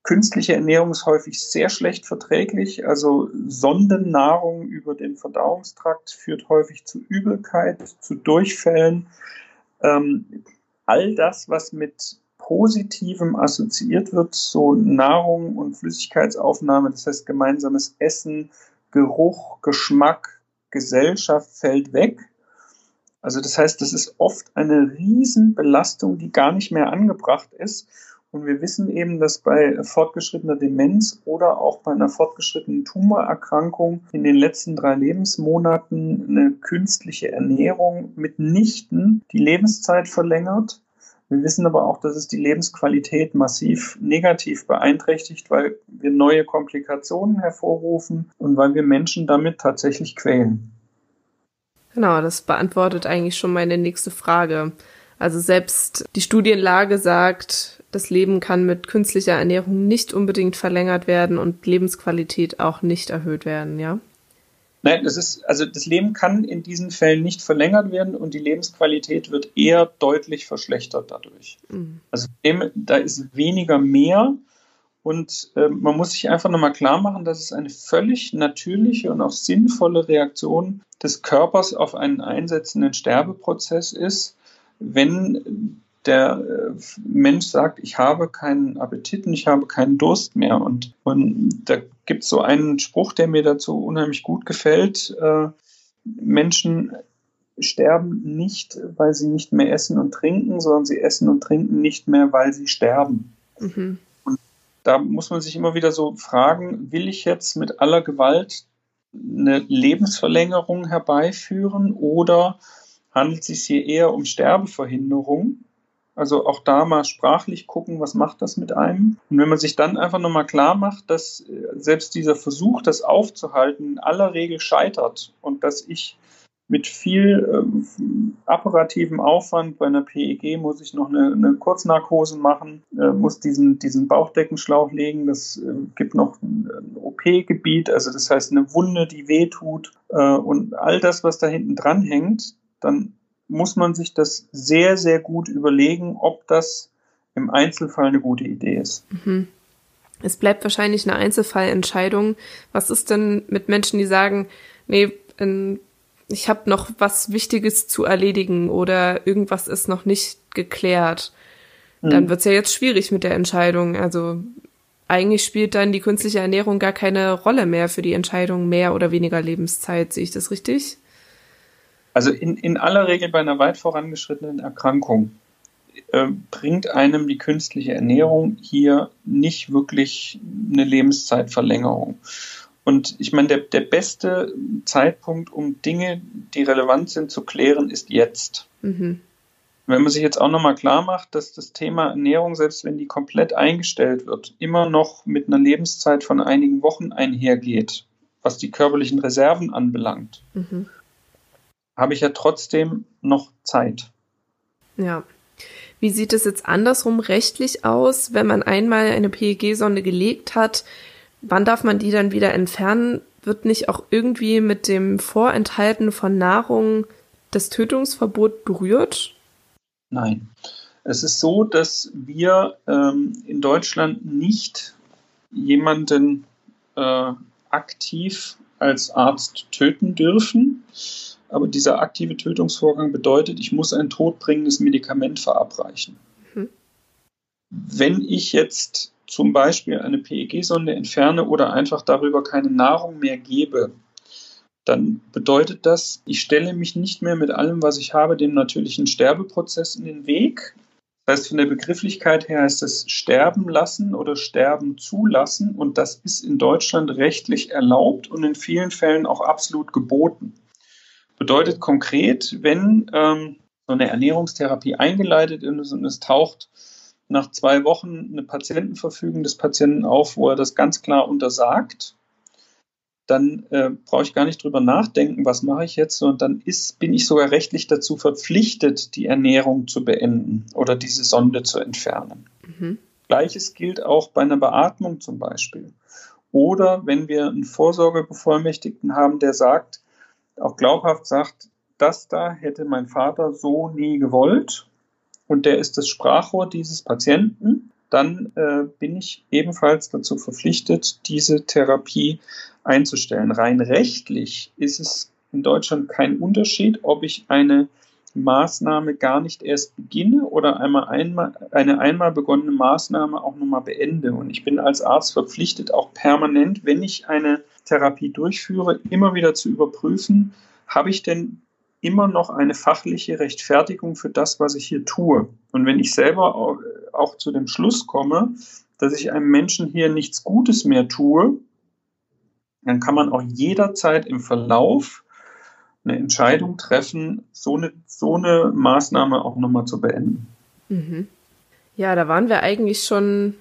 Künstliche Ernährung ist häufig sehr schlecht verträglich, also Sondennahrung über den Verdauungstrakt führt häufig zu Übelkeit, zu Durchfällen. Ähm, all das, was mit Positivem assoziiert wird, so Nahrung und Flüssigkeitsaufnahme, das heißt gemeinsames Essen, Geruch, Geschmack, Gesellschaft fällt weg. Also das heißt, das ist oft eine Riesenbelastung, die gar nicht mehr angebracht ist. Und wir wissen eben, dass bei fortgeschrittener Demenz oder auch bei einer fortgeschrittenen Tumorerkrankung in den letzten drei Lebensmonaten eine künstliche Ernährung mitnichten die Lebenszeit verlängert. Wir wissen aber auch, dass es die Lebensqualität massiv negativ beeinträchtigt, weil wir neue Komplikationen hervorrufen und weil wir Menschen damit tatsächlich quälen. Genau, das beantwortet eigentlich schon meine nächste Frage. Also selbst die Studienlage sagt, das Leben kann mit künstlicher Ernährung nicht unbedingt verlängert werden und Lebensqualität auch nicht erhöht werden, ja? Nein, das ist, also das Leben kann in diesen Fällen nicht verlängert werden und die Lebensqualität wird eher deutlich verschlechtert dadurch. Mhm. Also da ist weniger mehr und äh, man muss sich einfach nochmal klar machen, dass es eine völlig natürliche und auch sinnvolle Reaktion des Körpers auf einen einsetzenden Sterbeprozess ist, wenn der äh, Mensch sagt, ich habe keinen Appetit und ich habe keinen Durst mehr. Und, und da gibt es so einen Spruch, der mir dazu unheimlich gut gefällt. Äh, Menschen sterben nicht, weil sie nicht mehr essen und trinken, sondern sie essen und trinken nicht mehr, weil sie sterben. Mhm da muss man sich immer wieder so fragen, will ich jetzt mit aller Gewalt eine Lebensverlängerung herbeiführen oder handelt es sich hier eher um Sterbeverhinderung? Also auch da mal sprachlich gucken, was macht das mit einem? Und wenn man sich dann einfach nochmal klar macht, dass äh, selbst dieser Versuch, das aufzuhalten, in aller Regel scheitert und dass ich mit viel ähm, operativem Aufwand. Bei einer PEG muss ich noch eine, eine Kurznarkose machen, äh, muss diesen, diesen Bauchdeckenschlauch legen. Das äh, gibt noch ein, ein OP-Gebiet, also das heißt eine Wunde, die wehtut äh, und all das, was da hinten dran hängt, dann muss man sich das sehr, sehr gut überlegen, ob das im Einzelfall eine gute Idee ist. Mhm. Es bleibt wahrscheinlich eine Einzelfallentscheidung. Was ist denn mit Menschen, die sagen, nee, ich habe noch was Wichtiges zu erledigen oder irgendwas ist noch nicht geklärt, mhm. dann wird's ja jetzt schwierig mit der Entscheidung. Also eigentlich spielt dann die künstliche Ernährung gar keine Rolle mehr für die Entscheidung mehr oder weniger Lebenszeit. Sehe ich das richtig? Also in, in aller Regel bei einer weit vorangeschrittenen Erkrankung äh, bringt einem die künstliche Ernährung hier nicht wirklich eine Lebenszeitverlängerung. Und ich meine, der, der beste Zeitpunkt, um Dinge, die relevant sind, zu klären, ist jetzt. Mhm. Wenn man sich jetzt auch nochmal klar macht, dass das Thema Ernährung, selbst wenn die komplett eingestellt wird, immer noch mit einer Lebenszeit von einigen Wochen einhergeht, was die körperlichen Reserven anbelangt, mhm. Habe ich ja trotzdem noch Zeit. Ja. Wie sieht es jetzt andersrum rechtlich aus, wenn man einmal eine PEG-Sonde gelegt hat? Wann darf man die dann wieder entfernen? Wird nicht auch irgendwie mit dem Vorenthalten von Nahrung das Tötungsverbot berührt? Nein. Es ist so, dass wir ähm, in Deutschland nicht jemanden äh, aktiv als Arzt töten dürfen. Aber dieser aktive Tötungsvorgang bedeutet, ich muss ein todbringendes Medikament verabreichen. Mhm. Wenn ich jetzt zum Beispiel eine PEG-Sonde entferne oder einfach darüber keine Nahrung mehr gebe, dann bedeutet das, ich stelle mich nicht mehr mit allem, was ich habe, dem natürlichen Sterbeprozess in den Weg. Das heißt, von der Begrifflichkeit her heißt es sterben lassen oder sterben zulassen. Und das ist in Deutschland rechtlich erlaubt und in vielen Fällen auch absolut geboten. Bedeutet konkret, wenn ähm, so eine Ernährungstherapie eingeleitet ist und es taucht nach zwei Wochen eine Patientenverfügung des Patienten auf, wo er das ganz klar untersagt, dann äh, brauche ich gar nicht drüber nachdenken, was mache ich jetzt, sondern dann ist, bin ich sogar rechtlich dazu verpflichtet, die Ernährung zu beenden oder diese Sonde zu entfernen. Mhm. Gleiches gilt auch bei einer Beatmung zum Beispiel. Oder wenn wir einen Vorsorgebevollmächtigten haben, der sagt, auch glaubhaft sagt, das da hätte mein Vater so nie gewollt und der ist das Sprachrohr dieses Patienten, dann äh, bin ich ebenfalls dazu verpflichtet, diese Therapie einzustellen. Rein rechtlich ist es in Deutschland kein Unterschied, ob ich eine Maßnahme gar nicht erst beginne oder einmal einmal, eine einmal begonnene Maßnahme auch nochmal beende. Und ich bin als Arzt verpflichtet, auch permanent, wenn ich eine Therapie durchführe, immer wieder zu überprüfen, habe ich denn immer noch eine fachliche Rechtfertigung für das, was ich hier tue. Und wenn ich selber auch, auch zu dem Schluss komme, dass ich einem Menschen hier nichts Gutes mehr tue, dann kann man auch jederzeit im Verlauf eine Entscheidung treffen, so eine, so eine Maßnahme auch nochmal zu beenden. Mhm. Ja, da waren wir eigentlich schon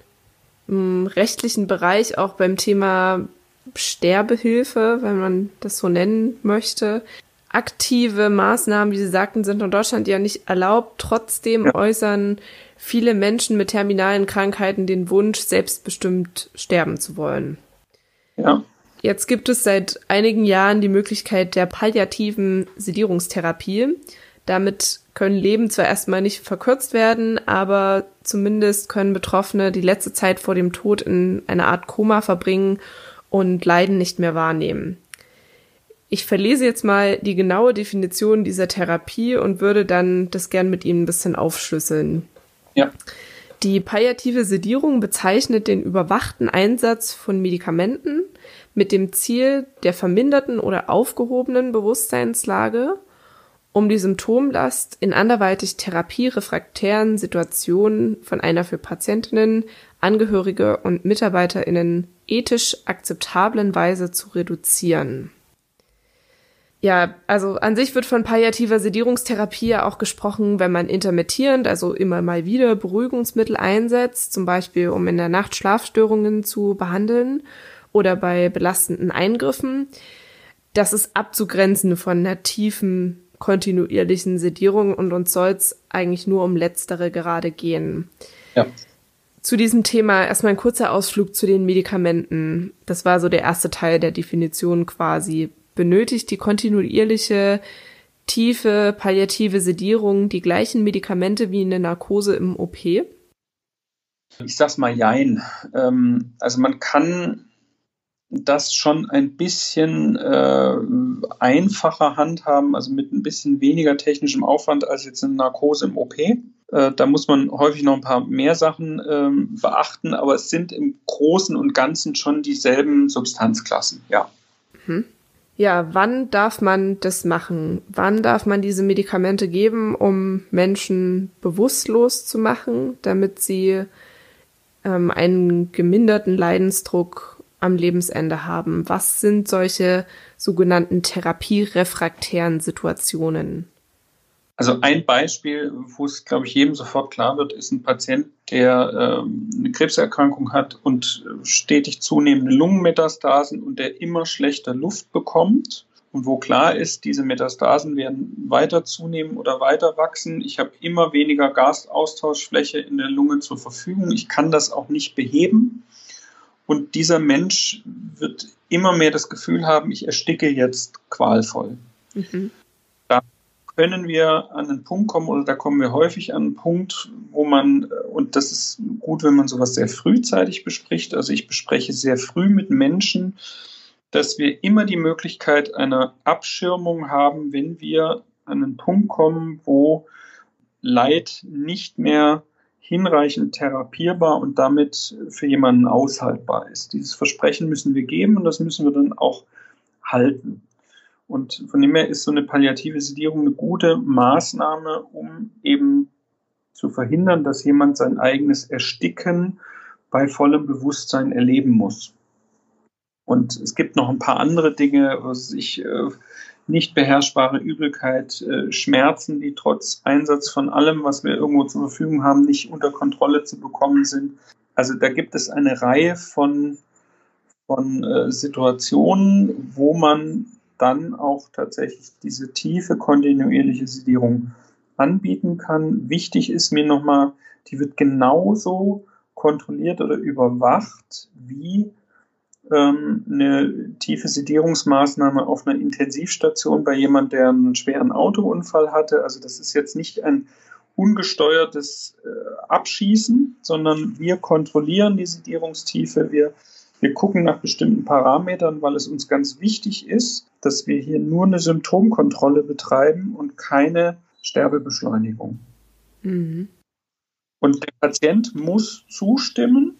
im rechtlichen Bereich auch beim Thema Sterbehilfe, wenn man das so nennen möchte. Aktive Maßnahmen, wie Sie sagten, sind in Deutschland ja nicht erlaubt. Trotzdem ja. äußern viele Menschen mit terminalen Krankheiten den Wunsch, selbstbestimmt sterben zu wollen. Ja. Jetzt gibt es seit einigen Jahren die Möglichkeit der palliativen Sedierungstherapie. Damit können Leben zwar erstmal nicht verkürzt werden, aber zumindest können Betroffene die letzte Zeit vor dem Tod in einer Art Koma verbringen und Leiden nicht mehr wahrnehmen. Ich verlese jetzt mal die genaue Definition dieser Therapie und würde dann das gern mit Ihnen ein bisschen aufschlüsseln. Ja. Die palliative Sedierung bezeichnet den überwachten Einsatz von Medikamenten mit dem Ziel der verminderten oder aufgehobenen Bewusstseinslage, um die Symptomlast in anderweitig therapierefraktären Situationen von einer für Patientinnen, Angehörige und Mitarbeiterinnen ethisch akzeptablen Weise zu reduzieren. Ja, also an sich wird von palliativer Sedierungstherapie ja auch gesprochen, wenn man intermittierend, also immer mal wieder Beruhigungsmittel einsetzt, zum Beispiel um in der Nacht Schlafstörungen zu behandeln oder bei belastenden Eingriffen. Das ist abzugrenzen von einer tiefen, kontinuierlichen Sedierung und uns soll es eigentlich nur um letztere gerade gehen. Ja. Zu diesem Thema erstmal ein kurzer Ausflug zu den Medikamenten. Das war so der erste Teil der Definition quasi. Benötigt die kontinuierliche, tiefe, palliative Sedierung die gleichen Medikamente wie in der Narkose im OP? Ich sag's mal jein. Ähm, also man kann das schon ein bisschen äh, einfacher handhaben, also mit ein bisschen weniger technischem Aufwand als jetzt eine Narkose im OP. Äh, da muss man häufig noch ein paar mehr Sachen ähm, beachten, aber es sind im Großen und Ganzen schon dieselben Substanzklassen, ja. Mhm. Ja, wann darf man das machen? Wann darf man diese Medikamente geben, um Menschen bewusstlos zu machen, damit sie ähm, einen geminderten Leidensdruck am Lebensende haben? Was sind solche sogenannten therapierefraktären Situationen? Also ein Beispiel, wo es, glaube ich, jedem sofort klar wird, ist ein Patient, der ähm, eine Krebserkrankung hat und stetig zunehmende Lungenmetastasen und der immer schlechter Luft bekommt und wo klar ist, diese Metastasen werden weiter zunehmen oder weiter wachsen. Ich habe immer weniger Gasaustauschfläche in der Lunge zur Verfügung. Ich kann das auch nicht beheben. Und dieser Mensch wird immer mehr das Gefühl haben, ich ersticke jetzt qualvoll. Mhm können wir an einen Punkt kommen, oder da kommen wir häufig an einen Punkt, wo man, und das ist gut, wenn man sowas sehr frühzeitig bespricht, also ich bespreche sehr früh mit Menschen, dass wir immer die Möglichkeit einer Abschirmung haben, wenn wir an einen Punkt kommen, wo Leid nicht mehr hinreichend therapierbar und damit für jemanden aushaltbar ist. Dieses Versprechen müssen wir geben und das müssen wir dann auch halten. Und von dem her ist so eine palliative Sedierung eine gute Maßnahme, um eben zu verhindern, dass jemand sein eigenes Ersticken bei vollem Bewusstsein erleben muss. Und es gibt noch ein paar andere Dinge, was ich äh, nicht beherrschbare Übelkeit, äh, Schmerzen, die trotz Einsatz von allem, was wir irgendwo zur Verfügung haben, nicht unter Kontrolle zu bekommen sind. Also da gibt es eine Reihe von, von äh, Situationen, wo man dann auch tatsächlich diese tiefe kontinuierliche Sedierung anbieten kann. Wichtig ist mir nochmal, die wird genauso kontrolliert oder überwacht wie ähm, eine tiefe Sedierungsmaßnahme auf einer Intensivstation bei jemand, der einen schweren Autounfall hatte. Also das ist jetzt nicht ein ungesteuertes äh, Abschießen, sondern wir kontrollieren die Sedierungstiefe, wir wir gucken nach bestimmten Parametern, weil es uns ganz wichtig ist, dass wir hier nur eine Symptomkontrolle betreiben und keine Sterbebeschleunigung. Mhm. Und der Patient muss zustimmen.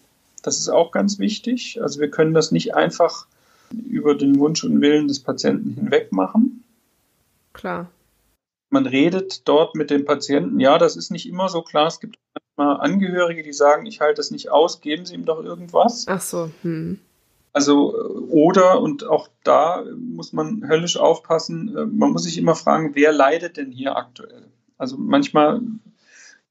Das ist auch ganz wichtig. Also wir können das nicht einfach über den Wunsch und Willen des Patienten hinweg machen. Klar. Man redet dort mit dem Patienten. Ja, das ist nicht immer so klar. Es gibt manchmal Angehörige, die sagen, ich halte das nicht aus, geben Sie ihm doch irgendwas. Ach so. Hm. Also, oder, und auch da muss man höllisch aufpassen, äh, man muss sich immer fragen, wer leidet denn hier aktuell? Also manchmal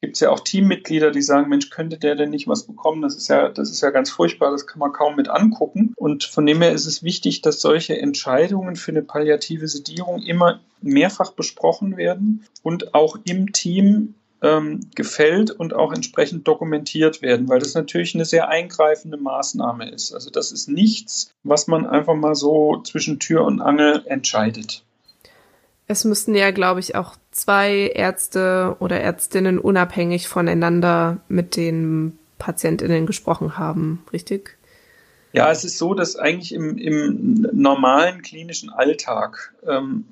gibt es ja auch Teammitglieder, die sagen, Mensch, könnte der denn nicht was bekommen? Das ist ja, das ist ja ganz furchtbar, das kann man kaum mit angucken. Und von dem her ist es wichtig, dass solche Entscheidungen für eine palliative Sedierung immer mehrfach besprochen werden und auch im Team ähm, gefällt und auch entsprechend dokumentiert werden, weil das natürlich eine sehr eingreifende Maßnahme ist. Also das ist nichts, was man einfach mal so zwischen Tür und Angel entscheidet. Es müssten ja, glaube ich, auch zwei Ärzte oder Ärztinnen unabhängig voneinander mit den Patientinnen gesprochen haben, richtig? Ja, es ist so, dass eigentlich im, im normalen klinischen Alltag ähm,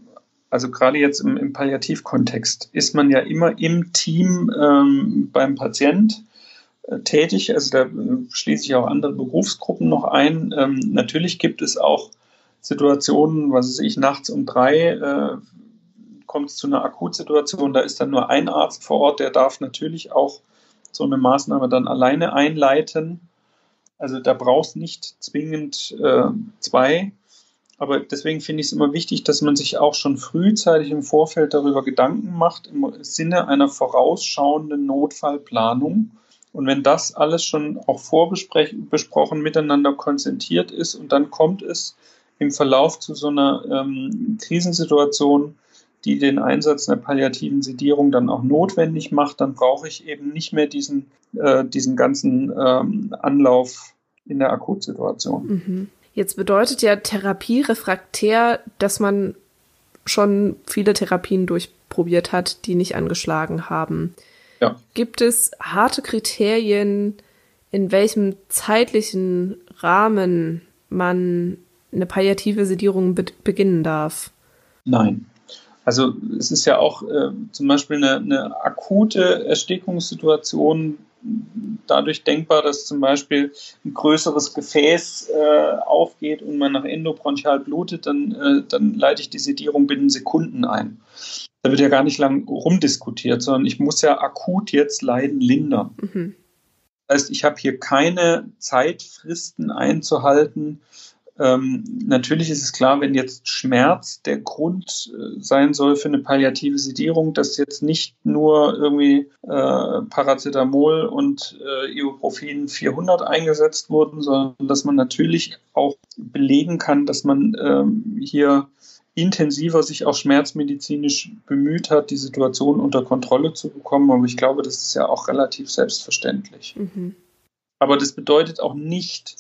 also gerade jetzt im, im Palliativkontext, ist man ja immer im Team ähm, beim Patient äh, tätig. Also da äh, schließe ich auch andere Berufsgruppen noch ein. Ähm, natürlich gibt es auch Situationen, was weiß ich, nachts um drei äh, kommt es zu einer Akutsituation, da ist dann nur ein Arzt vor Ort, der darf natürlich auch so eine Maßnahme dann alleine einleiten. Also da brauchst nicht zwingend äh, zwei aber deswegen finde ich es immer wichtig, dass man sich auch schon frühzeitig im Vorfeld darüber Gedanken macht, im Sinne einer vorausschauenden Notfallplanung. Und wenn das alles schon auch vorbesprochen miteinander konzentriert ist und dann kommt es im Verlauf zu so einer ähm, Krisensituation, die den Einsatz einer palliativen Sedierung dann auch notwendig macht, dann brauche ich eben nicht mehr diesen, äh, diesen ganzen ähm, Anlauf in der Akutsituation. Mhm. Jetzt bedeutet ja Therapie refraktär, dass man schon viele Therapien durchprobiert hat, die nicht angeschlagen haben. Ja. Gibt es harte Kriterien, in welchem zeitlichen Rahmen man eine palliative Sedierung be beginnen darf? Nein. Also es ist ja auch äh, zum Beispiel eine, eine akute Erstickungssituation dadurch denkbar, dass zum Beispiel ein größeres Gefäß äh, aufgeht und man nach endobronchial blutet, dann, äh, dann leite ich die Sedierung binnen Sekunden ein. Da wird ja gar nicht lang rumdiskutiert, sondern ich muss ja akut jetzt Leiden lindern. Mhm. Das heißt, ich habe hier keine Zeitfristen einzuhalten, Ähm, natürlich ist es klar, wenn jetzt Schmerz der Grund äh, sein soll für eine palliative Sedierung, dass jetzt nicht nur irgendwie äh, Paracetamol und äh, Ibuprofen 400 eingesetzt wurden, sondern dass man natürlich auch belegen kann, dass man ähm, hier intensiver sich auch schmerzmedizinisch bemüht hat, die Situation unter Kontrolle zu bekommen. Aber ich glaube, das ist ja auch relativ selbstverständlich. Mhm. Aber das bedeutet auch nicht,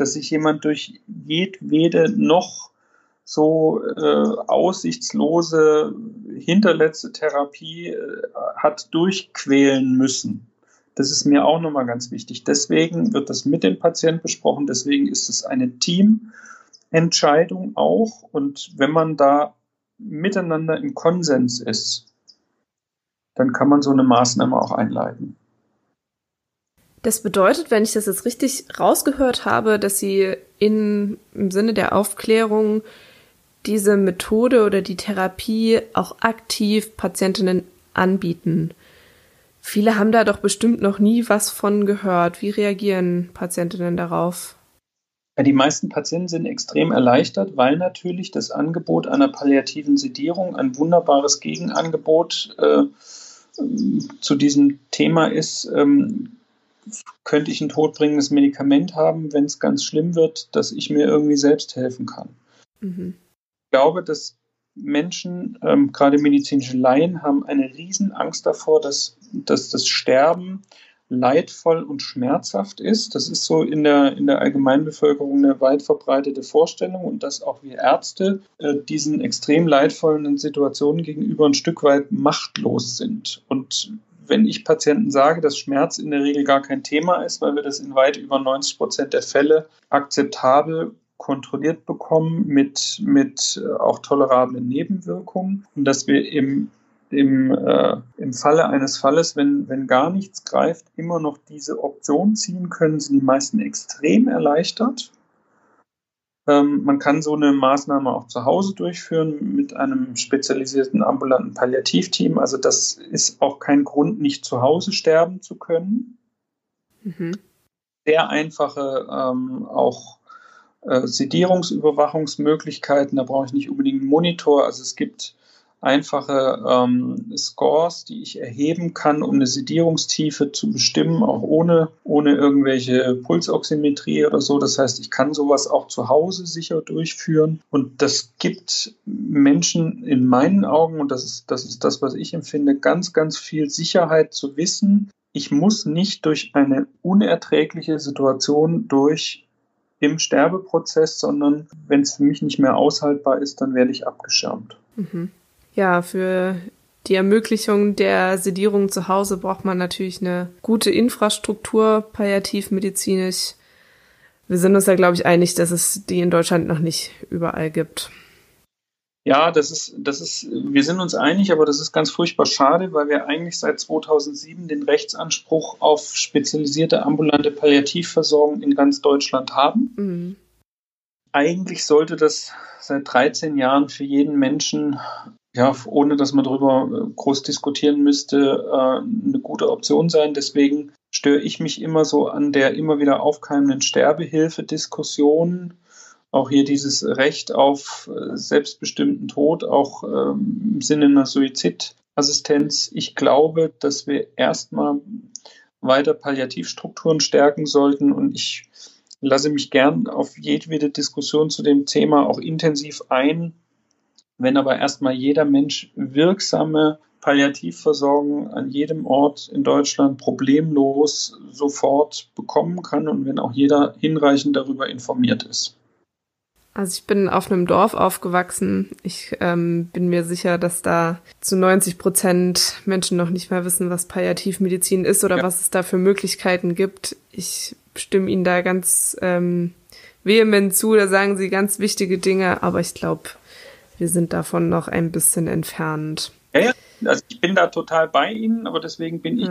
dass sich jemand durch jedwede noch so äh, aussichtslose hinterletzte Therapie äh, hat durchquälen müssen. Das ist mir auch nochmal ganz wichtig. Deswegen wird das mit dem Patienten besprochen. Deswegen ist es eine Teamentscheidung auch. Und wenn man da miteinander im Konsens ist, dann kann man so eine Maßnahme auch einleiten. Das bedeutet, wenn ich das jetzt richtig rausgehört habe, dass Sie in, im Sinne der Aufklärung diese Methode oder die Therapie auch aktiv Patientinnen anbieten. Viele haben da doch bestimmt noch nie was von gehört. Wie reagieren Patientinnen darauf? Ja, die meisten Patienten sind extrem erleichtert, weil natürlich das Angebot einer palliativen Sedierung ein wunderbares Gegenangebot äh, zu diesem Thema ist. Ähm, könnte ich ein todbringendes Medikament haben, wenn es ganz schlimm wird, dass ich mir irgendwie selbst helfen kann. Mhm. Ich glaube, dass Menschen, ähm, gerade medizinische Laien, haben eine riesen Angst davor, dass, dass das Sterben leidvoll und schmerzhaft ist. Das ist so in der, in der Allgemeinbevölkerung eine weit verbreitete Vorstellung und dass auch wir Ärzte äh, diesen extrem leidvollen Situationen gegenüber ein Stück weit machtlos sind. Und wenn ich Patienten sage, dass Schmerz in der Regel gar kein Thema ist, weil wir das in weit über 90 Prozent der Fälle akzeptabel kontrolliert bekommen mit, mit äh, auch tolerablen Nebenwirkungen und dass wir im, im, äh, im Falle eines Falles, wenn, wenn gar nichts greift, immer noch diese Option ziehen können, sind die meisten extrem erleichtert. Ähm, man kann so eine Maßnahme auch zu Hause durchführen mit einem spezialisierten ambulanten Palliativteam. Also das ist auch kein Grund, nicht zu Hause sterben zu können. Mhm. Sehr einfache ähm, auch äh, Sedierungsüberwachungsmöglichkeiten. Da brauche ich nicht unbedingt einen Monitor. Also es gibt einfache ähm, Scores, die ich erheben kann, um eine Sedierungstiefe zu bestimmen, auch ohne, ohne irgendwelche Pulsoximetrie oder so. Das heißt, ich kann sowas auch zu Hause sicher durchführen. Und das gibt Menschen in meinen Augen, und das ist, das ist das, was ich empfinde, ganz, ganz viel Sicherheit zu wissen. Ich muss nicht durch eine unerträgliche Situation durch im Sterbeprozess, sondern wenn es für mich nicht mehr aushaltbar ist, dann werde ich abgeschirmt. Mhm ja, für die Ermöglichung der Sedierung zu Hause braucht man natürlich eine gute Infrastruktur, palliativmedizinisch. Wir sind uns da, glaube ich, einig, dass es die in Deutschland noch nicht überall gibt. Ja, das ist, das ist, wir sind uns einig, aber das ist ganz furchtbar schade, weil wir eigentlich seit 2007 den Rechtsanspruch auf spezialisierte ambulante Palliativversorgung in ganz Deutschland haben. Mhm. Eigentlich sollte das seit 13 Jahren für jeden Menschen ja, ohne dass man darüber äh, groß diskutieren müsste, äh, eine gute Option sein. Deswegen störe ich mich immer so an der immer wieder aufkeimenden Sterbehilfe-Diskussion. Auch hier dieses Recht auf äh, selbstbestimmten Tod, auch ähm, im Sinne einer Suizidassistenz. Ich glaube, dass wir erstmal weiter Palliativstrukturen stärken sollten und ich lasse mich gern auf jedwede Diskussion zu dem Thema auch intensiv ein wenn aber erstmal jeder Mensch wirksame Palliativversorgung an jedem Ort in Deutschland problemlos sofort bekommen kann und wenn auch jeder hinreichend darüber informiert ist. Also ich bin auf einem Dorf aufgewachsen. Ich ähm, bin mir sicher, dass da zu 90 Prozent Menschen noch nicht mal wissen, was Palliativmedizin ist oder ja. was es da für Möglichkeiten gibt. Ich stimme Ihnen da ganz ähm, vehement zu. Da sagen Sie ganz wichtige Dinge, aber ich glaube, wir sind davon noch ein bisschen entfernt. Ja, ja. Also ich bin da total bei Ihnen, aber deswegen bin ich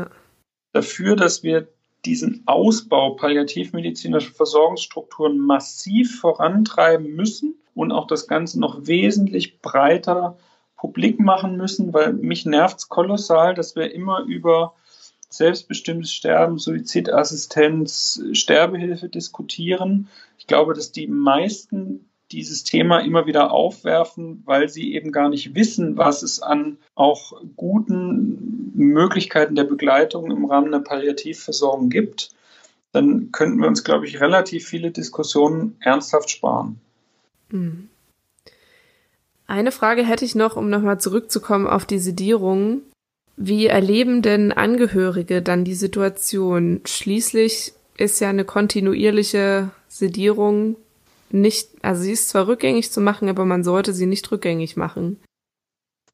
dafür, dass wir diesen Ausbau palliativmedizinischer Versorgungsstrukturen massiv vorantreiben müssen und auch das Ganze noch wesentlich breiter publik machen müssen, weil mich nervt es kolossal, dass wir immer über selbstbestimmtes Sterben, Suizidassistenz, Sterbehilfe diskutieren. Ich glaube, dass die meisten dieses Thema immer wieder aufwerfen, weil sie eben gar nicht wissen, was es an auch guten Möglichkeiten der Begleitung im Rahmen der Palliativversorgung gibt, dann könnten wir uns, glaube ich, relativ viele Diskussionen ernsthaft sparen. Hm. Eine Frage hätte ich noch, um nochmal zurückzukommen auf die Sedierung. Wie erleben denn Angehörige dann die Situation? Schließlich ist ja eine kontinuierliche Sedierung nicht, also sie ist zwar rückgängig zu machen, aber man sollte sie nicht rückgängig machen.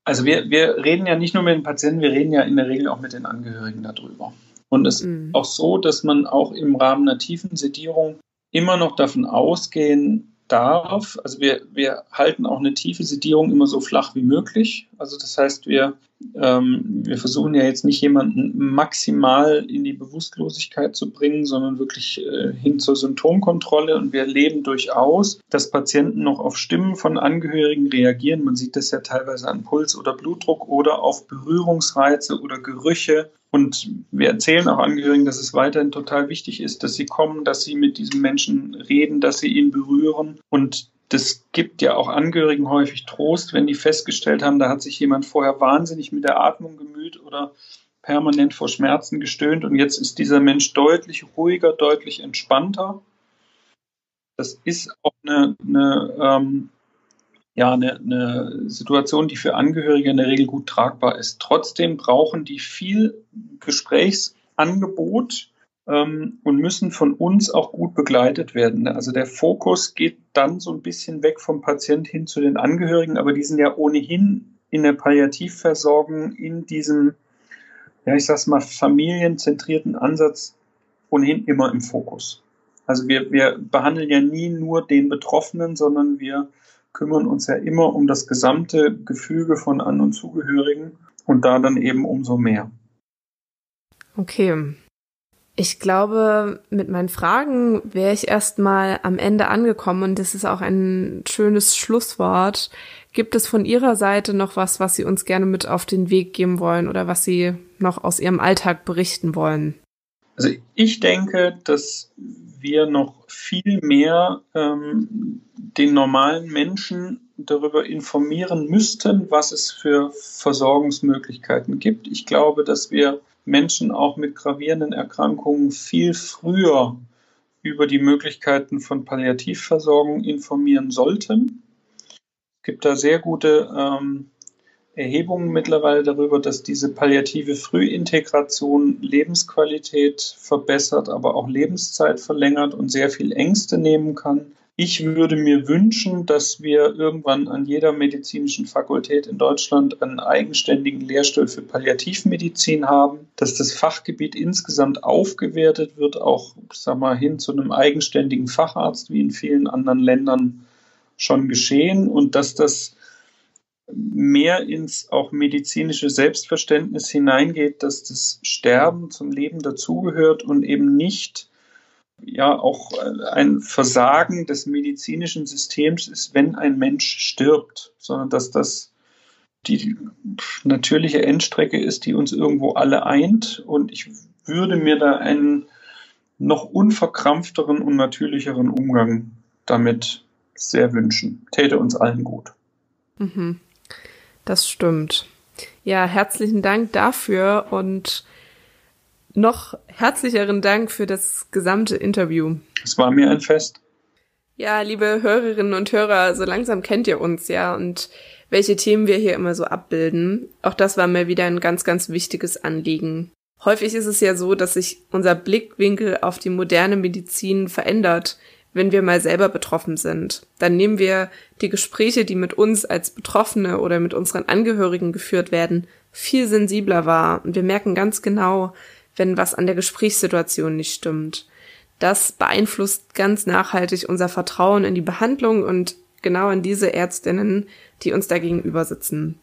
Also wir, wir reden ja nicht nur mit den Patienten, wir reden ja in der Regel auch mit den Angehörigen darüber. Und es mhm. ist auch so, dass man auch im Rahmen einer tiefen Sedierung immer noch davon ausgehen darf. Also wir, wir halten auch eine tiefe Sedierung immer so flach wie möglich. Also das heißt, wir, ähm, wir versuchen ja jetzt nicht jemanden maximal in die Bewusstlosigkeit zu bringen, sondern wirklich äh, hin zur Symptomkontrolle. Und wir erleben durchaus, dass Patienten noch auf Stimmen von Angehörigen reagieren. Man sieht das ja teilweise an Puls oder Blutdruck oder auf Berührungsreize oder Gerüche und wir erzählen auch Angehörigen, dass es weiterhin total wichtig ist, dass sie kommen, dass sie mit diesem Menschen reden, dass sie ihn berühren. Und das gibt ja auch Angehörigen häufig Trost, wenn die festgestellt haben, da hat sich jemand vorher wahnsinnig mit der Atmung gemüht oder permanent vor Schmerzen gestöhnt und jetzt ist dieser Mensch deutlich ruhiger, deutlich entspannter. Das ist auch eine, eine ähm, ja eine, eine Situation, die für Angehörige in der Regel gut tragbar ist. Trotzdem brauchen die viel Gesprächsangebot ähm, und müssen von uns auch gut begleitet werden. Also der Fokus geht dann so ein bisschen weg vom Patient hin zu den Angehörigen, aber die sind ja ohnehin in der Palliativversorgung in diesem, ja ich sag's mal, familienzentrierten Ansatz ohnehin immer im Fokus. Also wir, wir behandeln ja nie nur den Betroffenen, sondern wir kümmern uns ja immer um das gesamte Gefüge von An- und Zugehörigen und da dann eben umso mehr. Okay. Ich glaube, mit meinen Fragen wäre ich erstmal am Ende angekommen und das ist auch ein schönes Schlusswort. Gibt es von Ihrer Seite noch was, was Sie uns gerne mit auf den Weg geben wollen oder was Sie noch aus Ihrem Alltag berichten wollen? Also ich denke, dass wir noch viel mehr ähm, den normalen Menschen darüber informieren müssten, was es für Versorgungsmöglichkeiten gibt. Ich glaube, dass wir Menschen auch mit gravierenden Erkrankungen viel früher über die Möglichkeiten von Palliativversorgung informieren sollten. Es gibt da sehr gute ähm, Erhebungen mittlerweile darüber, dass diese palliative Frühintegration Lebensqualität verbessert, aber auch Lebenszeit verlängert und sehr viel Ängste nehmen kann. Ich würde mir wünschen, dass wir irgendwann an jeder medizinischen Fakultät in Deutschland einen eigenständigen Lehrstuhl für Palliativmedizin haben, dass das Fachgebiet insgesamt aufgewertet wird, auch sag mal, hin zu einem eigenständigen Facharzt, wie in vielen anderen Ländern schon geschehen, und dass das mehr ins auch medizinische Selbstverständnis hineingeht, dass das Sterben zum Leben dazugehört und eben nicht ja auch ein Versagen des medizinischen Systems ist, wenn ein Mensch stirbt, sondern dass das die natürliche Endstrecke ist, die uns irgendwo alle eint. Und ich würde mir da einen noch unverkrampfteren und natürlicheren Umgang damit sehr wünschen. Täte uns allen gut. Mhm. Das stimmt. Ja, herzlichen Dank dafür und noch herzlicheren Dank für das gesamte Interview. Es war mir ein Fest. Ja, liebe Hörerinnen und Hörer, so langsam kennt ihr uns ja und welche Themen wir hier immer so abbilden. Auch das war mir wieder ein ganz, ganz wichtiges Anliegen. Häufig ist es ja so, dass sich unser Blickwinkel auf die moderne Medizin verändert, wenn wir mal selber betroffen sind. Dann nehmen wir die Gespräche, die mit uns als Betroffene oder mit unseren Angehörigen geführt werden, viel sensibler wahr und wir merken ganz genau, wenn was an der Gesprächssituation nicht stimmt. Das beeinflusst ganz nachhaltig unser Vertrauen in die Behandlung und genau in diese Ärztinnen, die uns da gegenüber sitzen.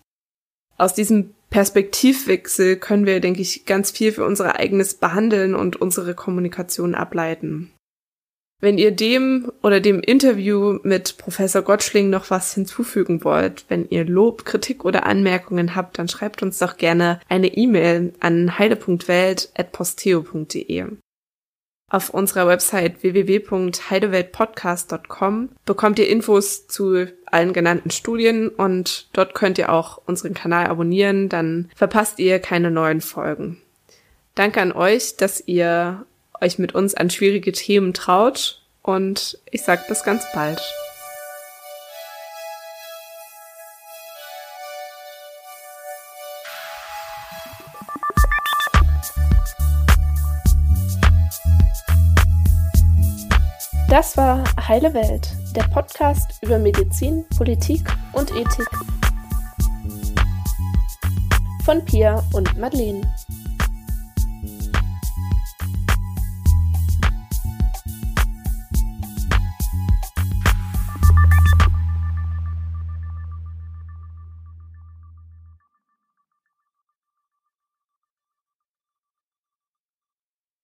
Aus diesem Perspektivwechsel können wir, denke ich, ganz viel für unser eigenes Behandeln und unsere Kommunikation ableiten. Wenn ihr dem oder dem Interview mit Professor Gottschling noch was hinzufügen wollt, wenn ihr Lob, Kritik oder Anmerkungen habt, dann schreibt uns doch gerne eine E-Mail an heide.welt.posteo.de. Auf unserer Website www.heideweltpodcast.com bekommt ihr Infos zu allen genannten Studien und dort könnt ihr auch unseren Kanal abonnieren, dann verpasst ihr keine neuen Folgen. Danke an euch, dass ihr euch mit uns an schwierige Themen traut und ich sage bis ganz bald. Das war Heile Welt, der Podcast über Medizin, Politik und Ethik. Von Pia und Madeleine.